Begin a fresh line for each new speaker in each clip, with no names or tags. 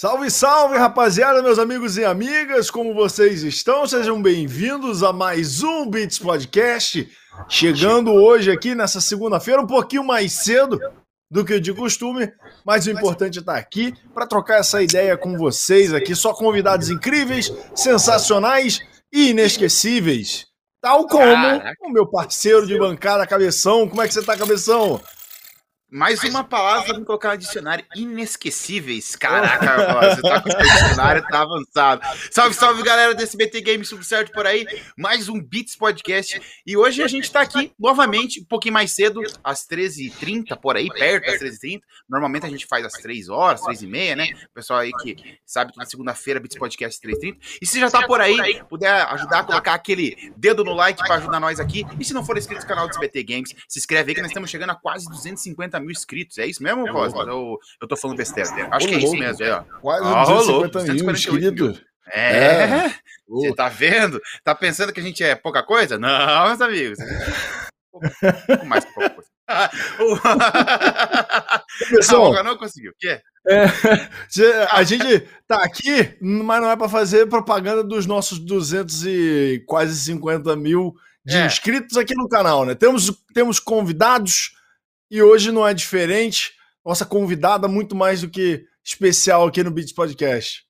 Salve, salve, rapaziada, meus amigos e amigas, como vocês estão? Sejam bem-vindos a mais um Beats Podcast. Chegando hoje aqui nessa segunda-feira, um pouquinho mais cedo do que de costume, mas o importante é estar aqui para trocar essa ideia com vocês aqui. Só convidados incríveis, sensacionais e inesquecíveis. Tal como o meu parceiro de bancada, Cabeção. Como é que você tá, Cabeção?
Mais uma palavra pra me colocar no dicionário. Inesquecíveis. Caraca, você tá com o dicionário, tá avançado. Salve, salve, galera desse BT Games, tudo certo por aí? Mais um Beats Podcast. E hoje a gente tá aqui novamente, um pouquinho mais cedo, às 13h30, por aí, perto das 13h30. Normalmente a gente faz às 3 horas, 3 e meia, né? O pessoal aí que sabe que na segunda-feira, Beats Podcast 3h30. E se já tá por aí, puder ajudar a colocar aquele dedo no like pra ajudar nós aqui. E se não for inscrito no canal do BT Games, se inscreve aí que nós estamos chegando a quase 250 mil inscritos. É isso mesmo, é Cosmos? Eu, eu tô falando besteira. Acho que é isso mesmo. É, ó.
Quase ah, 250 mil inscritos.
É, é. Você tá vendo? Tá pensando que a gente é pouca coisa? Não, meus amigos. pouco mais que pouca coisa.
Pessoal, não, não conseguiu. É, a gente tá aqui, mas não é para fazer propaganda dos nossos 200 e quase 50 mil de é. inscritos aqui no canal, né? Temos, temos convidados, e hoje não é diferente. Nossa convidada, muito mais do que especial aqui no Beats Podcast.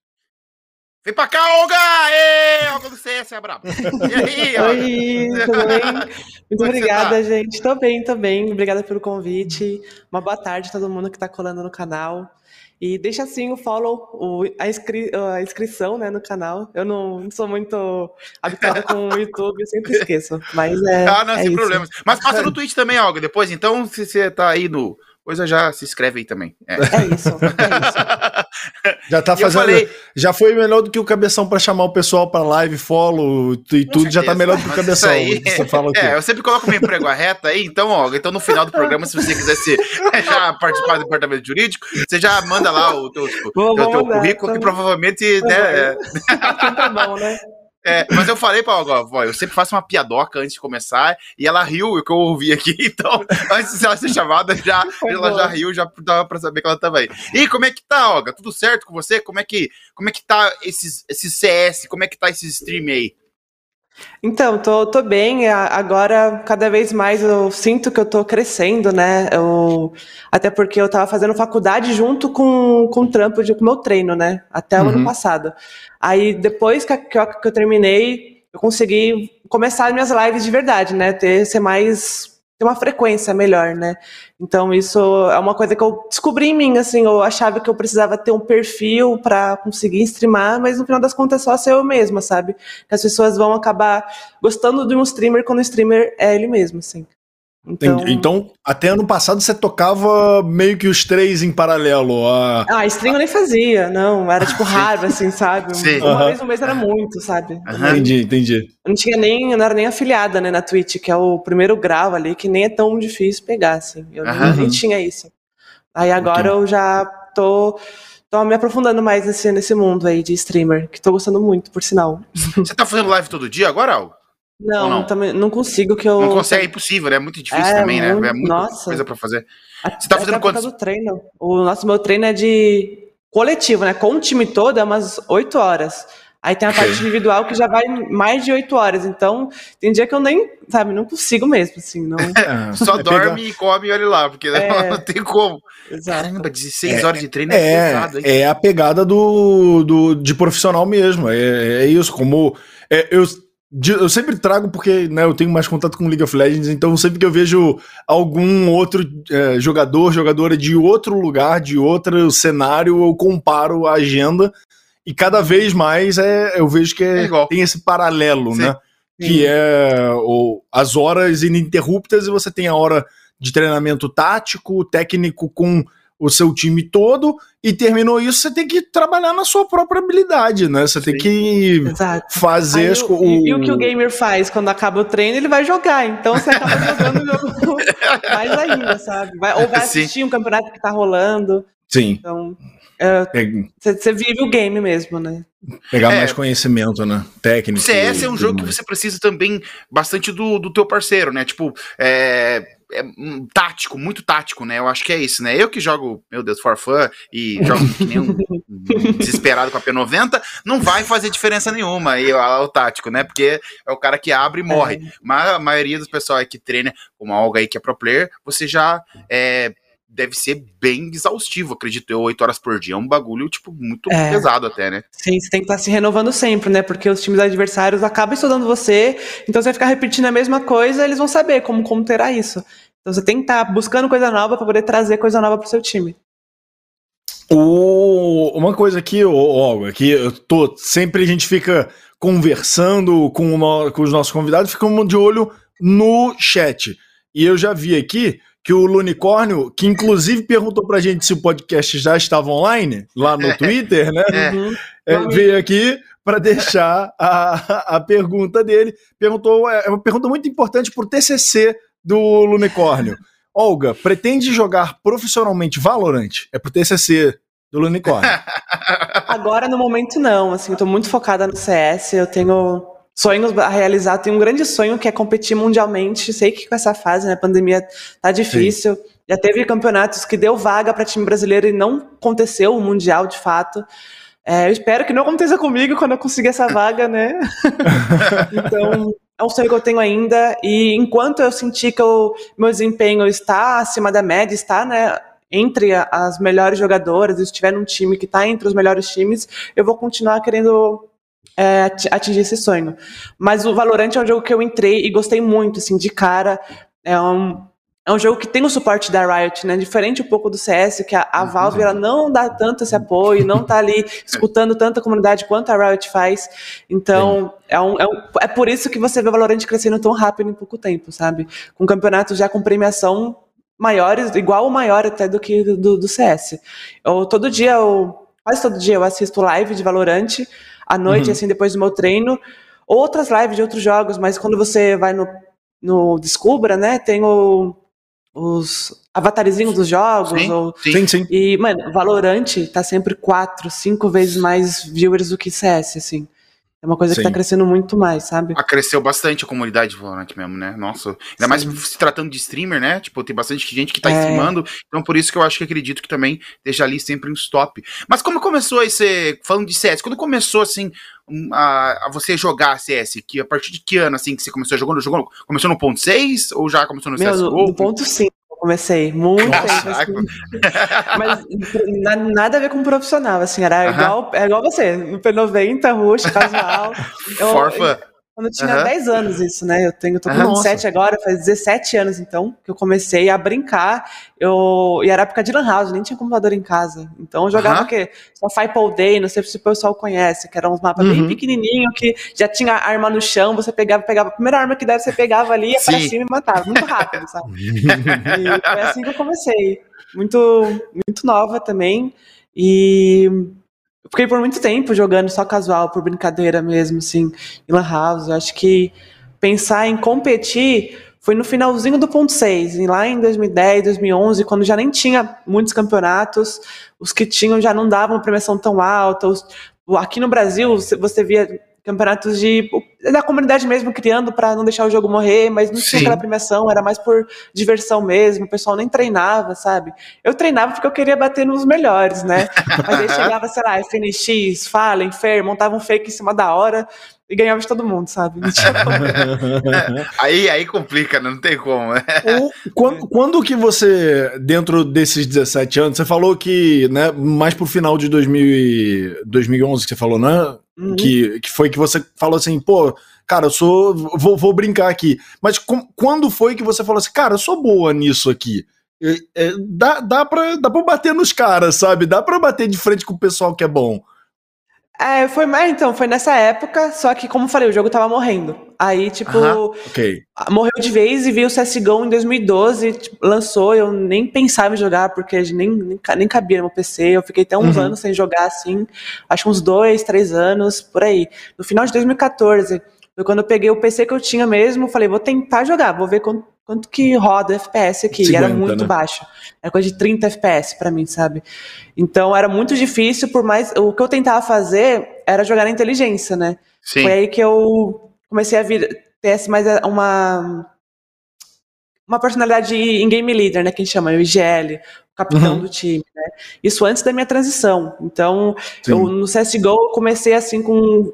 Vem pra cá, Olga! Ê, Olga do CS, é brabo.
E aí, Olga? Oi, tudo bem? Muito Como é obrigada, tá? gente. Tô bem, tô bem. Obrigada pelo convite. Uma boa tarde a todo mundo que tá colando no canal. E deixa assim o follow, o, a, inscri, a, inscrição né, no canal. Eu não, não sou muito habituada com o YouTube, eu sempre esqueço. Mas é.
Ah, não, é sem isso. problemas. Mas passa no Twitch também, Olga, depois. Então, se você tá aí no. Coisa já se inscreve aí também.
É, é isso, é isso.
Já tá fazendo. Falei... Já foi melhor do que o cabeção para chamar o pessoal para live, follow e tudo, já tá melhor do que o cabeção. Aí...
Você fala é, eu sempre coloco meu emprego a reta aí, então, ó, então no final do programa, se você quiser se, já participar do departamento jurídico, você já manda lá o teu, Vou, teu, teu currículo, que provavelmente, né. É...
Tá bom, né?
É, mas eu falei pra ela, ó, eu sempre faço uma piadoca antes de começar, e ela riu o que eu ouvi aqui, então, antes de ela ser chamada, já, ela já riu, já dava pra saber que ela tava aí. E como é que tá, Olga? Tudo certo com você? Como é que, como é que tá esses, esses CS? Como é que tá esse stream aí?
Então, tô, tô bem. Agora, cada vez mais eu sinto que eu tô crescendo, né? Eu, até porque eu tava fazendo faculdade junto com, com o trampo de, com o meu treino, né? Até o ano uhum. passado. Aí, depois que, que, eu, que eu terminei, eu consegui começar minhas lives de verdade, né? Ter, ser mais ter uma frequência melhor, né? Então isso é uma coisa que eu descobri em mim, assim, eu achava que eu precisava ter um perfil para conseguir streamar, mas no final das contas é só ser eu mesma, sabe? As pessoas vão acabar gostando de um streamer quando o streamer é ele mesmo, assim.
Então... então, até ano passado você tocava meio que os três em paralelo.
A... Ah, stream eu nem fazia, não. Era tipo raro, assim, sabe? Sim. Uma uhum. vez no mês era muito, sabe?
Uhum. Entendi, entendi.
Eu não tinha nem, eu não era nem afiliada, né, na Twitch, que é o primeiro grau ali, que nem é tão difícil pegar, assim. Eu uhum. nem tinha isso. Aí agora eu já tô, tô me aprofundando mais nesse, nesse mundo aí de streamer, que tô gostando muito, por sinal.
Você tá fazendo live todo dia agora, Al?
Não, não? Também, não consigo que eu.
Não consegue, é impossível, né? É muito difícil é, também, né? É muita nossa. coisa pra fazer.
Você tá fazendo quantos? do treino. O nosso meu treino é de coletivo, né? Com o time todo é umas 8 horas. Aí tem a parte individual que já vai mais de 8 horas. Então, tem dia que eu nem, sabe, não consigo mesmo, assim. Não...
É, só é dorme pegar... e come e olha lá, porque é... não tem como. Exato. Caramba, 16 horas de treino é, é pesado, hein?
É a pegada do, do, de profissional mesmo. É, é isso, como. eu eu sempre trago porque né, eu tenho mais contato com League of Legends, então sempre que eu vejo algum outro é, jogador, jogadora de outro lugar, de outro cenário, eu comparo a agenda e cada vez mais é, eu vejo que é, é tem esse paralelo, Sim. né? Sim. Que é as horas ininterruptas e você tem a hora de treinamento tático, técnico com o seu time todo e terminou isso, você tem que trabalhar na sua própria habilidade, né? Você Sim. tem que Exato. fazer
Aí, as coisas. E, e, o que o gamer faz quando acaba o treino, ele vai jogar. Então você acaba jogando mais ainda, sabe? Vai, ou vai assistir Sim. um campeonato que tá rolando.
Sim.
Então. Você é, vive o game mesmo, né?
Pegar é, mais conhecimento, né? Técnico.
CS é um jogo mais. que você precisa também bastante do, do teu parceiro, né? Tipo, é, é, um, tático, muito tático, né? Eu acho que é isso, né? Eu que jogo, meu Deus, for fun e jogo que nem um, um desesperado com a P90, não vai fazer diferença nenhuma aí o tático, né? Porque é o cara que abre e morre. É. Mas a maioria dos pessoal que treina como algo aí que é pro player, você já é, deve ser bem exaustivo, acredito eu, oito horas por dia. É um bagulho, tipo, muito é. pesado até, né?
Sim, você tem que estar tá se renovando sempre, né? Porque os times adversários acabam estudando você, então você vai ficar repetindo a mesma coisa, eles vão saber como, como terá isso. Então você tem que estar tá buscando coisa nova para poder trazer coisa nova para o seu time.
O, uma coisa aqui, Olga, aqui eu tô, sempre a gente fica conversando com, o, com os nossos convidados, ficamos de olho no chat. E eu já vi aqui que o Lunicórnio, que inclusive perguntou pra gente se o podcast já estava online, lá no Twitter, né? É, é veio aqui para deixar a, a pergunta dele. Perguntou, é, é uma pergunta muito importante pro TCC do Lunicórnio. Olga, pretende jogar profissionalmente Valorant? É pro TCC do Lunicórnio.
Agora, no momento, não. Assim, eu tô muito focada no CS. Eu tenho sonhos a realizar. Tenho um grande sonho que é competir mundialmente. Sei que com essa fase, né, pandemia tá difícil. Sim. Já teve campeonatos que deu vaga para time brasileiro e não aconteceu o mundial de fato. É, eu espero que não aconteça comigo quando eu conseguir essa vaga, né? então, é um sonho que eu tenho ainda. E enquanto eu sentir que o meu desempenho está acima da média, está, né? Entre as melhores jogadoras, estiver num time que está entre os melhores times, eu vou continuar querendo é, atingir esse sonho. Mas o Valorant é um jogo que eu entrei e gostei muito, assim, de cara. É um, é um jogo que tem o suporte da Riot, né? Diferente um pouco do CS, que a, a uhum. Valve ela não dá tanto esse apoio, não tá ali escutando tanta comunidade quanto a Riot faz. Então, é, um, é, um, é, por isso que você vê o Valorant crescendo tão rápido em pouco tempo, sabe? Com campeonatos já com premiação maiores, igual ou maior até do que do, do CS. Eu, todo dia, eu, quase todo dia, eu assisto live de Valorant à noite, uhum. assim, depois do meu treino. Outras lives de outros jogos, mas quando você vai no, no Descubra, né, tem o, os avatarzinhos dos jogos. Sim, ou,
sim, sim.
E, mano, Valorant tá sempre quatro, cinco vezes mais viewers do que CS, assim. É uma coisa Sim. que tá crescendo muito mais, sabe?
Ah, cresceu bastante a comunidade de Valorant mesmo, né? Nossa. Ainda Sim. mais se tratando de streamer, né? Tipo, tem bastante gente que tá é. streamando. Então, por isso que eu acho que acredito que também esteja ali sempre um stop. Mas como começou esse. Falando de CS, quando começou, assim, a, a, você jogar CS? Que, a partir de que ano, assim, que você começou jogando? jogando começou no ponto 6 ou já começou no
Meu,
CSGO?
No ponto 5 comecei, muito tempo, assim. Mas nada a ver com profissional, assim, era uh -huh. igual, é igual você, no P90, roxo, casual.
Forfa.
Quando eu tinha uhum. 10 anos isso, né? Eu tenho, eu tô com 27 agora, faz 17 anos então, que eu comecei a brincar. Eu, e era época de Lan House, nem tinha computador em casa. Então eu jogava uhum. o quê? Só Five Day, não sei se o pessoal conhece, que eram uns mapas uhum. bem pequenininhos, que já tinha arma no chão, você pegava, pegava a primeira arma que deve, você pegava ali, ia Sim. pra cima e matava. Muito rápido, sabe? e foi assim que eu comecei. Muito, muito nova também. E fiquei por muito tempo jogando só casual, por brincadeira mesmo, assim, em Lan House. Eu acho que pensar em competir foi no finalzinho do ponto 6, lá em 2010, 2011, quando já nem tinha muitos campeonatos, os que tinham já não davam premiação tão alta. Os, aqui no Brasil, você via campeonatos de da comunidade mesmo criando para não deixar o jogo morrer, mas não Sim. tinha aquela premiação, era mais por diversão mesmo, o pessoal nem treinava, sabe? Eu treinava porque eu queria bater nos melhores, né? Mas aí chegava, sei lá, FNX, Fallen, Fair, montava um fake em cima da hora e ganhava de todo mundo, sabe?
aí, aí complica, não tem como.
quando, quando que você, dentro desses 17 anos, você falou que, né, mais pro final de 2000, 2011 que você falou, né? Uhum. Que, que foi que você falou assim, pô, cara, eu sou. Vou, vou brincar aqui. Mas com, quando foi que você falou assim, cara, eu sou boa nisso aqui? É, é, dá, dá, pra, dá pra bater nos caras, sabe? Dá pra bater de frente com o pessoal que é bom.
É, foi mais, então, foi nessa época, só que, como eu falei, o jogo tava morrendo. Aí, tipo, uh -huh, okay. morreu de vez e veio o CSGO em 2012, tipo, lançou, eu nem pensava em jogar, porque nem, nem, nem cabia no meu PC, eu fiquei até uns uhum. anos sem jogar, assim, acho uns dois, três anos, por aí. No final de 2014, foi quando eu peguei o PC que eu tinha mesmo, falei, vou tentar jogar, vou ver quanto, quanto que roda FPS aqui. 50, e era muito né? baixo. Era coisa de 30 FPS para mim, sabe? Então era muito difícil, por mais. O que eu tentava fazer era jogar na inteligência, né? Sim. Foi aí que eu comecesse a vir, ter mais uma uma personalidade em game leader, né? Que a gente chama, o IGL, o capitão uhum. do time, né? Isso antes da minha transição. Então, eu, no CSGO, eu comecei assim com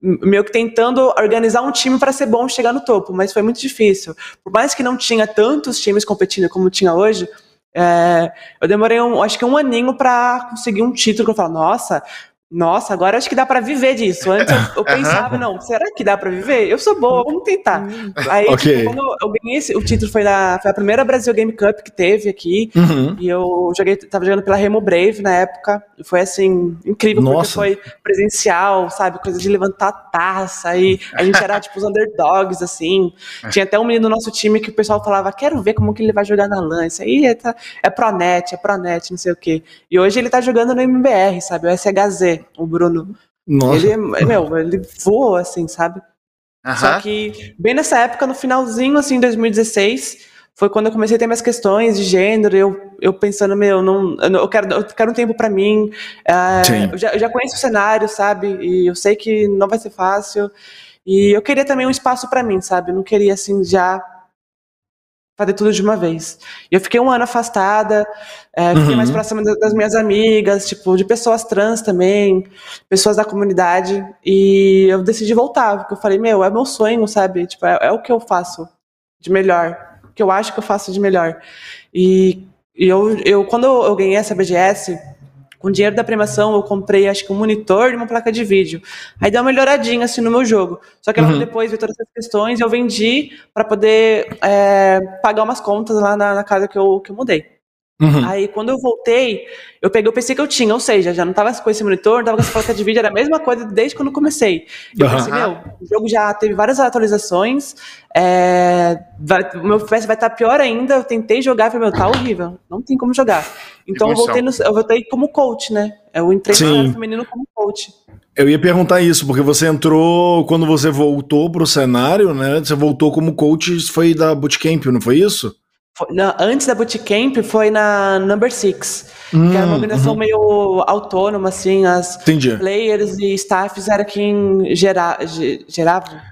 meio que tentando organizar um time para ser bom chegar no topo, mas foi muito difícil. Por mais que não tinha tantos times competindo como tinha hoje, é, eu demorei, um, acho que um aninho para conseguir um título que eu falo, nossa, nossa, agora acho que dá para viver disso. Antes eu, eu pensava, não, será que dá para viver? Eu sou boa, vamos tentar. Aí, okay. tipo, quando eu ganhei esse, o título foi, na, foi a primeira Brasil Game Cup que teve aqui. Uhum. E eu joguei, tava jogando pela Remo Brave na época. E foi assim, incrível, Nossa. porque foi presencial, sabe? Coisa de levantar taça. E a gente era tipo os underdogs, assim. Tinha até um menino do nosso time que o pessoal falava: quero ver como que ele vai jogar na LAN. Isso aí é, tá, é Pronet, é Pronet, não sei o quê. E hoje ele tá jogando no MBR, sabe? O SHZ o Bruno. Nossa. Ele, é, meu, ele voou, assim, sabe? Só que bem nessa época, no finalzinho, assim, 2016, foi quando eu comecei a ter minhas questões de gênero, eu, eu pensando, meu, não, eu, quero, eu quero um tempo para mim, é, eu, já, eu já conheço o cenário, sabe? E eu sei que não vai ser fácil. E eu queria também um espaço para mim, sabe? Eu não queria, assim, já fazer tudo de uma vez. E eu fiquei um ano afastada, é, fiquei uhum. mais próxima das minhas amigas, tipo, de pessoas trans também, pessoas da comunidade, e eu decidi voltar, porque eu falei, meu, é meu sonho, sabe? Tipo, é, é o que eu faço de melhor, o que eu acho que eu faço de melhor. E, e eu, eu, quando eu ganhei essa BGS, com o dinheiro da premiação, eu comprei, acho que um monitor e uma placa de vídeo. Aí deu uma melhoradinha, assim, no meu jogo. Só que uhum. depois veio todas essas questões e eu vendi para poder é, pagar umas contas lá na, na casa que eu, que eu mudei. Uhum. Aí, quando eu voltei, eu peguei o PC que eu tinha, ou seja, já não tava com esse monitor, não tava com essa placa de vídeo, era a mesma coisa desde quando eu comecei. Eu uhum. pensei, meu, o jogo já teve várias atualizações, é, vai, o meu FPS vai estar tá pior ainda, eu tentei jogar, falei, meu, tá horrível, não tem como jogar. Então, eu voltei, no, eu voltei como coach, né? Eu entrei Sim. no feminino como coach.
Eu ia perguntar isso, porque você entrou, quando você voltou pro cenário, né? Você voltou como coach, foi da Bootcamp, não foi isso?
Na, antes da Bootcamp foi na Number Six, hum, que era uma hum, organização uhum. meio autônoma, assim, as
Entendi.
players e staffs era quem gera, gerava.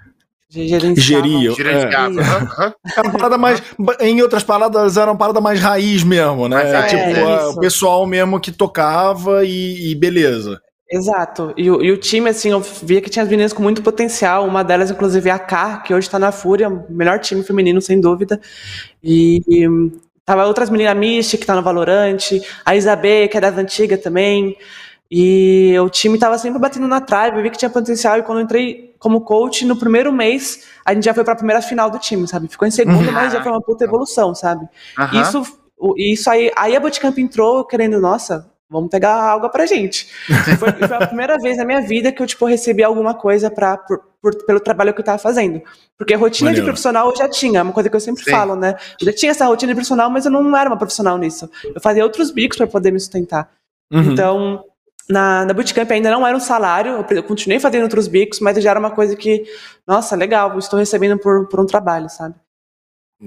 Geriam. É. Era parada mais. Em outras palavras, era uma parada mais raiz mesmo, né? É, tipo, é, o pessoal mesmo que tocava e, e beleza.
Exato. E, e, o time, assim, eu via que tinha as meninas com muito potencial. Uma delas, inclusive, é a K, que hoje está na Fúria, melhor time feminino, sem dúvida. E, e tava outras meninas, a Misty, que está no Valorante, a Isabê, que é das antigas também. E o time tava sempre batendo na trave, eu vi que tinha potencial. E quando eu entrei como coach, no primeiro mês, a gente já foi para a primeira final do time, sabe? Ficou em segundo, uhum. mas já foi uma puta evolução, sabe? Uhum. Isso, isso aí. Aí a Bootcamp entrou querendo, nossa, vamos pegar algo pra gente. Foi, foi, a primeira vez na minha vida que eu, tipo, recebi alguma coisa pra, por, por, pelo trabalho que eu tava fazendo. Porque a rotina de profissional eu já tinha, é uma coisa que eu sempre Sim. falo, né? Eu já tinha essa rotina de profissional, mas eu não era uma profissional nisso. Eu fazia outros bicos para poder me sustentar. Uhum. Então, na, na Bootcamp ainda não era um salário, eu continuei fazendo outros bicos, mas já era uma coisa que, nossa, legal, estou recebendo por, por um trabalho, sabe?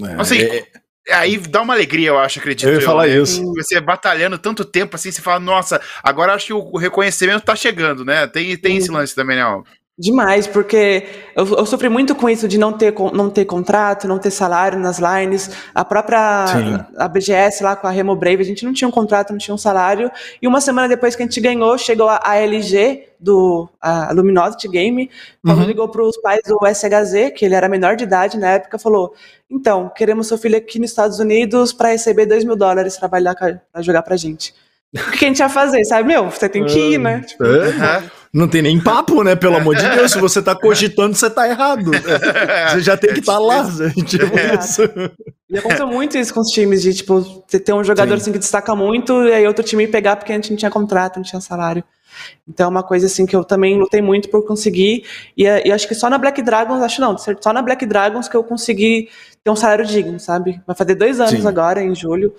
É, assim, é, Aí dá uma alegria, eu acho, acredito.
Eu ia falar
eu,
isso.
Você batalhando tanto tempo assim, você fala, nossa, agora acho que o reconhecimento tá chegando, né? Tem, tem esse lance também, né?
Demais, porque eu, eu, sofri muito com isso de não ter, não ter contrato, não ter salário nas lines. A própria a BGS lá com a Remo Brave, a gente não tinha um contrato, não tinha um salário. E uma semana depois que a gente ganhou, chegou a, a LG do a Luminosity Game, quando uhum. ligou para os pais do SHZ, que ele era menor de idade na época, falou: Então, queremos seu filho aqui nos Estados Unidos para receber 2 mil dólares trabalhar para jogar pra gente. O que a gente ia fazer, sabe? Meu, você tem que ir, né? Tipo,
é, não tem nem papo, né? Pelo amor de Deus, se você tá cogitando, você tá errado. Você já tem que estar tá lá, tipo é. isso.
E aconteceu muito isso com os times, de tipo, ter um jogador assim que destaca muito, e aí outro time pegar porque a gente não tinha contrato, não tinha salário. Então é uma coisa assim que eu também lutei muito por conseguir. E, e acho que só na Black Dragons, acho não, só na Black Dragons que eu consegui ter um salário digno, sabe? Vai fazer dois anos Sim. agora, em julho.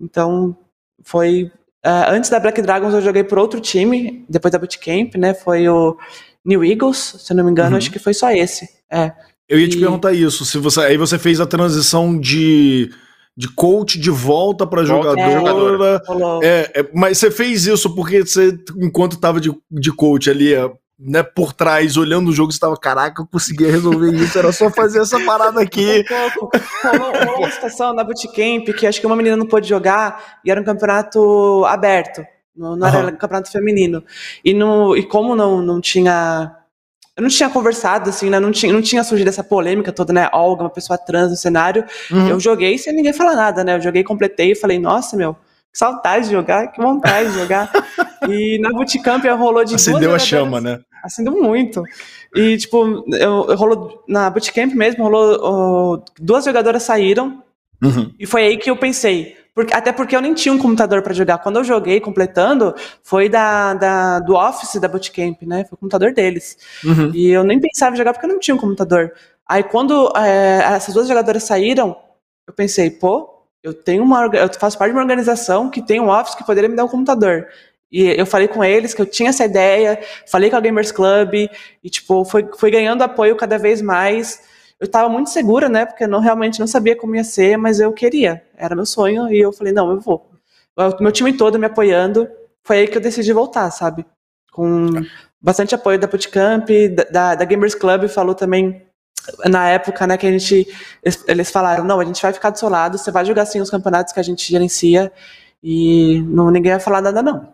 Então foi Uh, antes da Black Dragons eu joguei por outro time, depois da Bootcamp, né? Foi o New Eagles, se eu não me engano, uhum. acho que foi só esse. É.
Eu ia e... te perguntar isso, se você aí você fez a transição de de coach de volta para jogadora. É, é, é, mas você fez isso porque você, enquanto estava de, de coach ali, né, por trás, olhando o jogo, você tava, caraca, eu conseguia resolver isso, era só fazer essa parada aqui.
Um pouco. Rolou uma situação na Bootcamp que acho que uma menina não pôde jogar e era um campeonato aberto, não, não era uhum. campeonato feminino. E, no, e como não, não tinha eu não tinha conversado, assim, né? Não tinha, não tinha surgido essa polêmica toda, né? Olga, uma pessoa trans no cenário. Uhum. Eu joguei sem ninguém falar nada, né? Eu joguei, completei e falei, nossa, meu, saudade de jogar, que vontade de jogar. e na Bootcamp rolou de
Acendeu a chama, né?
Acendeu muito. E, tipo, eu, eu rolou, na Bootcamp mesmo, rolou, duas jogadoras saíram. Uhum. E foi aí que eu pensei, porque, até porque eu nem tinha um computador para jogar. Quando eu joguei completando, foi da, da, do Office da Bootcamp, né? Foi o computador deles. Uhum. E eu nem pensava em jogar porque eu não tinha um computador. Aí quando é, essas duas jogadoras saíram, eu pensei, pô, eu tenho uma eu faço parte de uma organização que tem um Office que poderia me dar um computador. E eu falei com eles que eu tinha essa ideia, falei com a Gamers Club, e tipo, foi, foi ganhando apoio cada vez mais eu estava muito segura, né? Porque eu não, realmente não sabia como ia ser, mas eu queria. Era meu sonho e eu falei, não, eu vou. O meu time todo me apoiando. Foi aí que eu decidi voltar, sabe? Com bastante apoio da Bootcamp, da, da Gamers Club, falou também na época, né, que a gente eles falaram, não, a gente vai ficar do seu lado, você vai jogar sim os campeonatos que a gente gerencia e não, ninguém vai falar nada, não.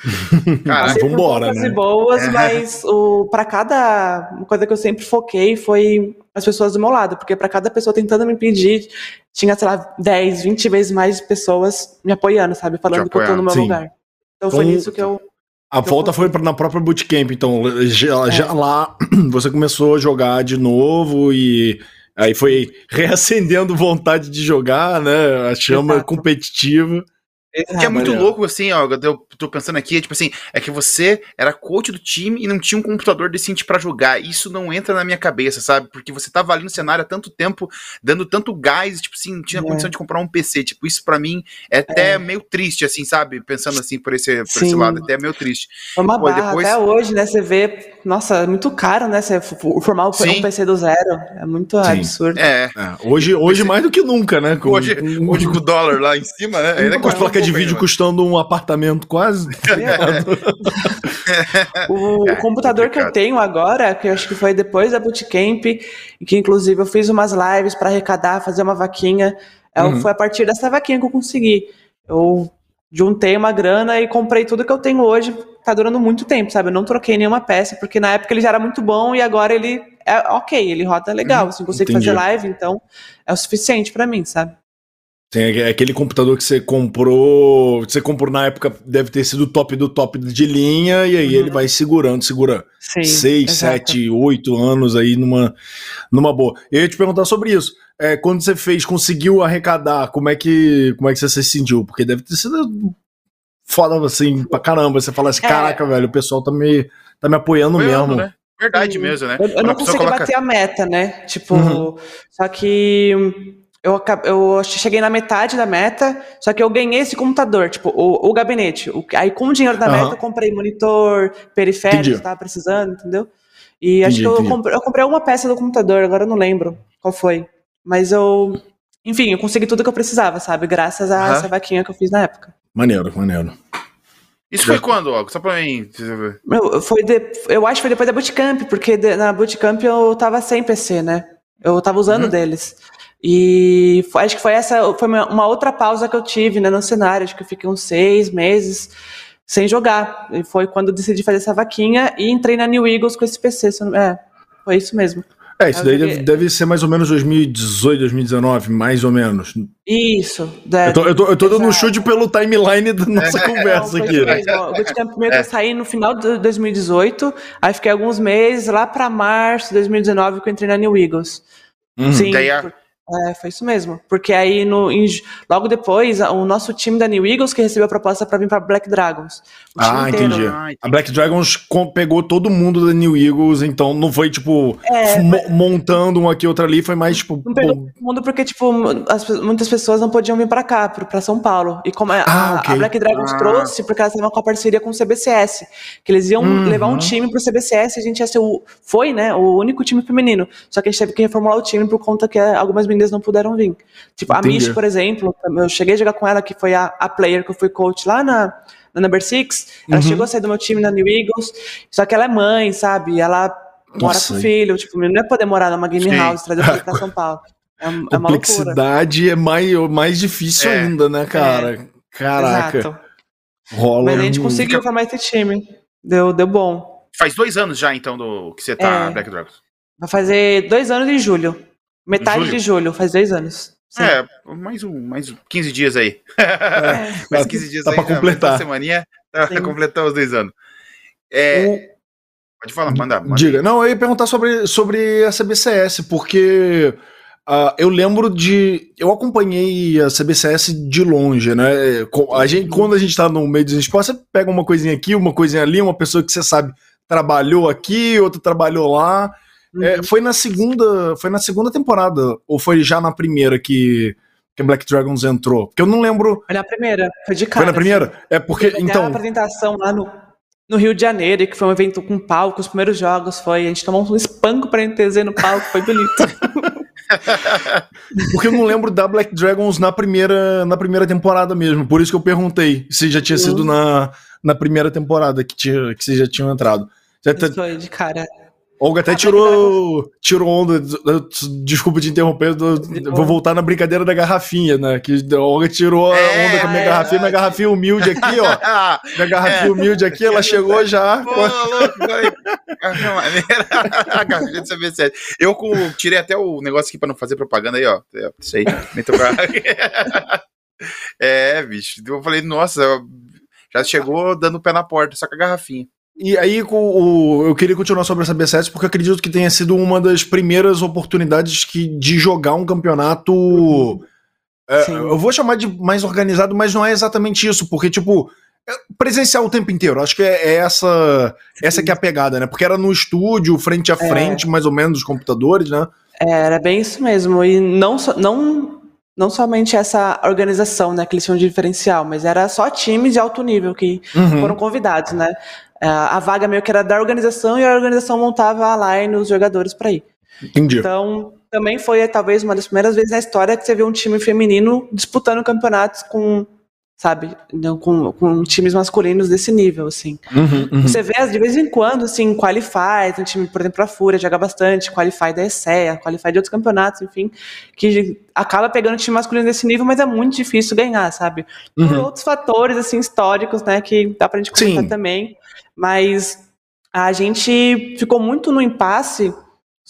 Caraca, vambora, né?
boas, é. mas o, para cada uma coisa que eu sempre foquei foi as pessoas do meu lado, porque para cada pessoa tentando me impedir, tinha, sei lá, 10, 20 vezes mais pessoas me apoiando, sabe? Falando que eu tô no meu Sim. lugar. Então, então foi isso que eu.
A
que
volta foi na própria bootcamp, então já, é. já lá você começou a jogar de novo e aí foi reacendendo vontade de jogar, né? A chama Exato. competitiva.
O que é muito louco, assim, ó, eu tô pensando aqui, é tipo assim, é que você era coach do time e não tinha um computador decente para jogar. Isso não entra na minha cabeça, sabe? Porque você tava ali no cenário há tanto tempo, dando tanto gás, tipo assim, não tinha é. condição de comprar um PC. Tipo, isso para mim é até é. meio triste, assim, sabe? Pensando assim por esse, por esse lado, até meio triste.
É uma Pô, barra, depois... até hoje, né? Você vê, nossa, é muito caro, né? Você formar um Sim. PC do zero. É muito Sim. absurdo.
É. é. Hoje, hoje mais do que nunca, né?
Com, hoje, hoje com o dólar lá em cima, né?
Ainda com as placas de vídeo custando um apartamento quase.
o, é, computador que eu tenho agora, que eu acho que foi depois da Bootcamp, que inclusive eu fiz umas lives para arrecadar, fazer uma vaquinha. É, uhum. Foi a partir dessa vaquinha que eu consegui. Eu juntei uma grana e comprei tudo que eu tenho hoje. Tá durando muito tempo, sabe? Eu não troquei nenhuma peça, porque na época ele já era muito bom e agora ele é ok, ele roda legal. Uhum. Assim, consigo Entendi. fazer live, então é o suficiente para mim, sabe?
Tem aquele computador que você comprou. Você comprou na época, deve ter sido top do top de linha, e aí uhum. ele vai segurando, segura Sim, seis, exato. sete, oito anos aí numa, numa boa. Eu ia te perguntar sobre isso. É, quando você fez, conseguiu arrecadar, como é que, como é que você se sentiu? Porque deve ter sido foda assim pra caramba. Você fala assim, é. caraca, velho, o pessoal tá me, tá me apoiando, apoiando mesmo.
Né? Verdade mesmo, né?
Eu, eu não consegui coloca... bater a meta, né? Tipo, uhum. só que eu, eu cheguei na metade da meta, só que eu ganhei esse computador, tipo, o, o gabinete. O, aí, com o dinheiro da uhum. meta, eu comprei monitor, periférico, que tava precisando, entendeu? E entendi, acho que eu comprei, eu comprei uma peça do computador, agora eu não lembro qual foi. Mas eu. Enfim, eu consegui tudo que eu precisava, sabe? Graças a uhum. essa vaquinha que eu fiz na época.
Maneiro, maneiro.
Isso foi quando, ó? Só pra mim.
Meu, foi de, eu acho que foi depois da Bootcamp, porque de, na Bootcamp eu tava sem PC, né? Eu tava usando uhum. deles. E acho que foi essa, foi uma outra pausa que eu tive né, no cenário. Acho que eu fiquei uns seis meses sem jogar. E foi quando eu decidi fazer essa vaquinha e entrei na New Eagles com esse PC. É, foi isso mesmo.
É, isso daí deve, deve, ser mais ou menos 2018, 2019, mais ou menos.
Isso.
Deve, eu tô, eu tô, eu tô dando um chute pelo timeline da nossa conversa não, aqui. Né?
O Bootcamp primeiro é. eu saí no final de 2018, aí fiquei alguns meses, lá para março de 2019 que eu entrei na New Eagles. Uhum. Sim, daí a, é, foi isso mesmo. Porque aí, no, em, logo depois, o nosso time da New Eagles que recebeu a proposta para vir para Black Dragons.
Ah entendi. ah, entendi. A Black Dragons pegou todo mundo da New Eagles, então não foi, tipo, é, montando um aqui, outro ali, foi mais, tipo...
Não pegou todo mundo porque, tipo, as, muitas pessoas não podiam vir para cá, para São Paulo. E como a, ah, okay. a Black Dragons ah. trouxe, porque elas estavam com a parceria com o CBCS, que eles iam uhum. levar um time pro CBCS, a gente ia ser o... Foi, né, o único time feminino. Só que a gente teve que reformular o time por conta que algumas meninas não puderam vir. Tipo, Entendi. a Mish, por exemplo, eu cheguei a jogar com ela, que foi a, a player que eu fui coach lá na, na Number Six, ela uhum. chegou a sair do meu time na New Eagles, só que ela é mãe, sabe? Ela mora Nossa, com o filho, tipo, não é poder morar numa game Sim. house, trazer o filho pra São Paulo. É,
é Complexidade é mais, mais difícil é. ainda, né, cara? É. Caraca. Exato.
Rola Mas a gente conseguiu formar esse time. Deu, deu bom.
Faz dois anos já, então, do que você tá é. Black Dragons.
Vai fazer dois anos em julho. Metade julho. de julho, faz dois anos.
Sim. É, mais, um, mais 15 dias aí. É. mais 15 dias
tá
aí.
Pra completar. Uma
semaninha pra completar os dois anos. É, o... Pode falar, manda, manda.
Diga. Não, eu ia perguntar sobre, sobre a CBCS, porque uh, eu lembro de. Eu acompanhei a CBCS de longe, né? A gente, quando a gente tá no meio dos esportes, você pega uma coisinha aqui, uma coisinha ali, uma pessoa que você sabe trabalhou aqui, outra trabalhou lá. É, uhum. É, foi na segunda, foi na segunda temporada ou foi já na primeira que que Black Dragons entrou? Porque eu não lembro.
Foi na primeira, foi de cara.
Foi na primeira? É porque então.
A apresentação lá no, no Rio de Janeiro, que foi um evento com palco, os primeiros jogos foi, a gente tomou um espanco pra NTZ no palco, foi bonito.
Porque eu não lembro da Black Dragons na primeira, na primeira temporada mesmo. Por isso que eu perguntei se já tinha sido uhum. na, na primeira temporada que, tinha, que vocês já tinham entrado. Já
tá... Foi de cara.
Olga até tirou, tirou onda. Desculpa te interromper, vou voltar na brincadeira da garrafinha, né? Que a Olga tirou a é, onda com a minha é, garrafinha, minha garrafinha humilde aqui, ó. minha garrafinha é. humilde aqui, ela chegou já. Pô, louco,
a garrafinha de CB7. Eu com, tirei até o negócio aqui pra não fazer propaganda aí, ó. Isso aí, me tocar. É, bicho. Eu falei, nossa, já chegou dando o pé na porta, só com a garrafinha.
E aí o, eu queria continuar sobre essa B7 porque acredito que tenha sido uma das primeiras oportunidades que, de jogar um campeonato. É, eu vou chamar de mais organizado, mas não é exatamente isso, porque, tipo, é presencial o tempo inteiro. Acho que é, é essa essa que é a pegada, né? Porque era no estúdio, frente a é. frente, mais ou menos, dos computadores, né?
É, era bem isso mesmo. E não, não, não somente essa organização, né, que eles tinham de diferencial, mas era só times de alto nível que uhum. foram convidados, né? É, a vaga meio que era da organização e a organização montava a line os jogadores para ir.
Entendi.
Então, também foi talvez uma das primeiras vezes na história que você viu um time feminino disputando campeonatos com, sabe, com, com times masculinos desse nível, assim. Uhum, uhum. Você vê de vez em quando, assim, Qualify, um time, por exemplo, a Fúria joga bastante, Qualify da ESEA, Qualify de outros campeonatos, enfim, que acaba pegando time masculino desse nível, mas é muito difícil ganhar, sabe? Por uhum. outros fatores, assim, históricos, né, que dá pra gente comentar Sim. também mas a gente ficou muito no impasse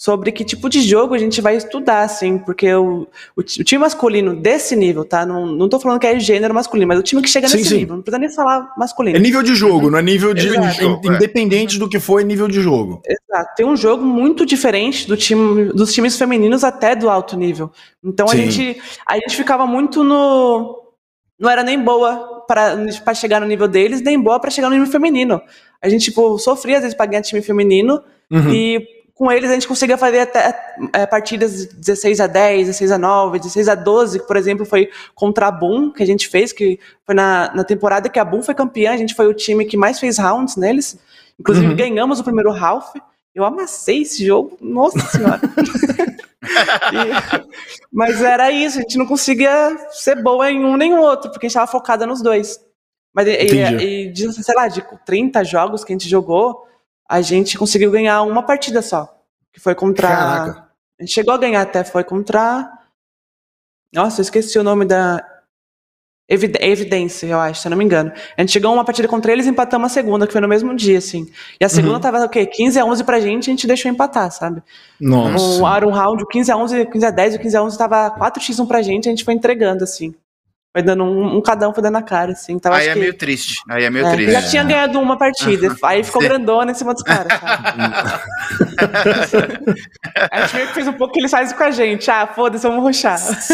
sobre que tipo de jogo a gente vai estudar, assim, porque o, o, o time masculino desse nível, tá? Não, não tô falando que é gênero masculino, mas o time que chega sim, nesse sim. nível, não precisa nem falar masculino.
É nível de jogo, não é nível de. Exato. independente do que for, é nível de jogo.
Exato. Tem um jogo muito diferente do time, dos times femininos até do alto nível. Então a gente, a gente ficava muito no. Não era nem boa para chegar no nível deles, nem boa para chegar no nível feminino. A gente, tipo, sofria às vezes pra ganhar time feminino uhum. e com eles a gente conseguia fazer até é, partidas 16 a 10, 16 a 9, 16 a 12, que, por exemplo, foi contra a Boom, que a gente fez, que foi na, na temporada que a Boom foi campeã, a gente foi o time que mais fez rounds neles. Inclusive, uhum. ganhamos o primeiro half. Eu amassei esse jogo, nossa senhora. e, mas era isso, a gente não conseguia ser boa em um nem outro, porque a gente estava focada nos dois. Mas e, e, de, sei lá, de 30 jogos que a gente jogou, a gente conseguiu ganhar uma partida só. Que foi contra. Caraca. A gente chegou a ganhar até, foi contra. Nossa, eu esqueci o nome da. Evidência, eu acho, se eu não me engano. A gente chegou a uma partida contra eles e empatamos a segunda, que foi no mesmo dia, assim. E a segunda uhum. tava o quê? 15 a 11 pra gente, a gente deixou empatar, sabe?
Nossa.
O, era um round, o 15 a 11, 15 a 10, o 15 a 11 tava 4x1 pra gente, a gente foi entregando, assim. Foi dando um, um cada um foi dando a cara, assim. Então,
aí é que... meio triste. Aí é meio
é,
triste.
Já tinha ganhado uma partida. aí ficou grandona em cima dos caras, a gente meio que fez um pouco que eles fazem com a gente. Ah, foda-se, vamos ruxar. Sim.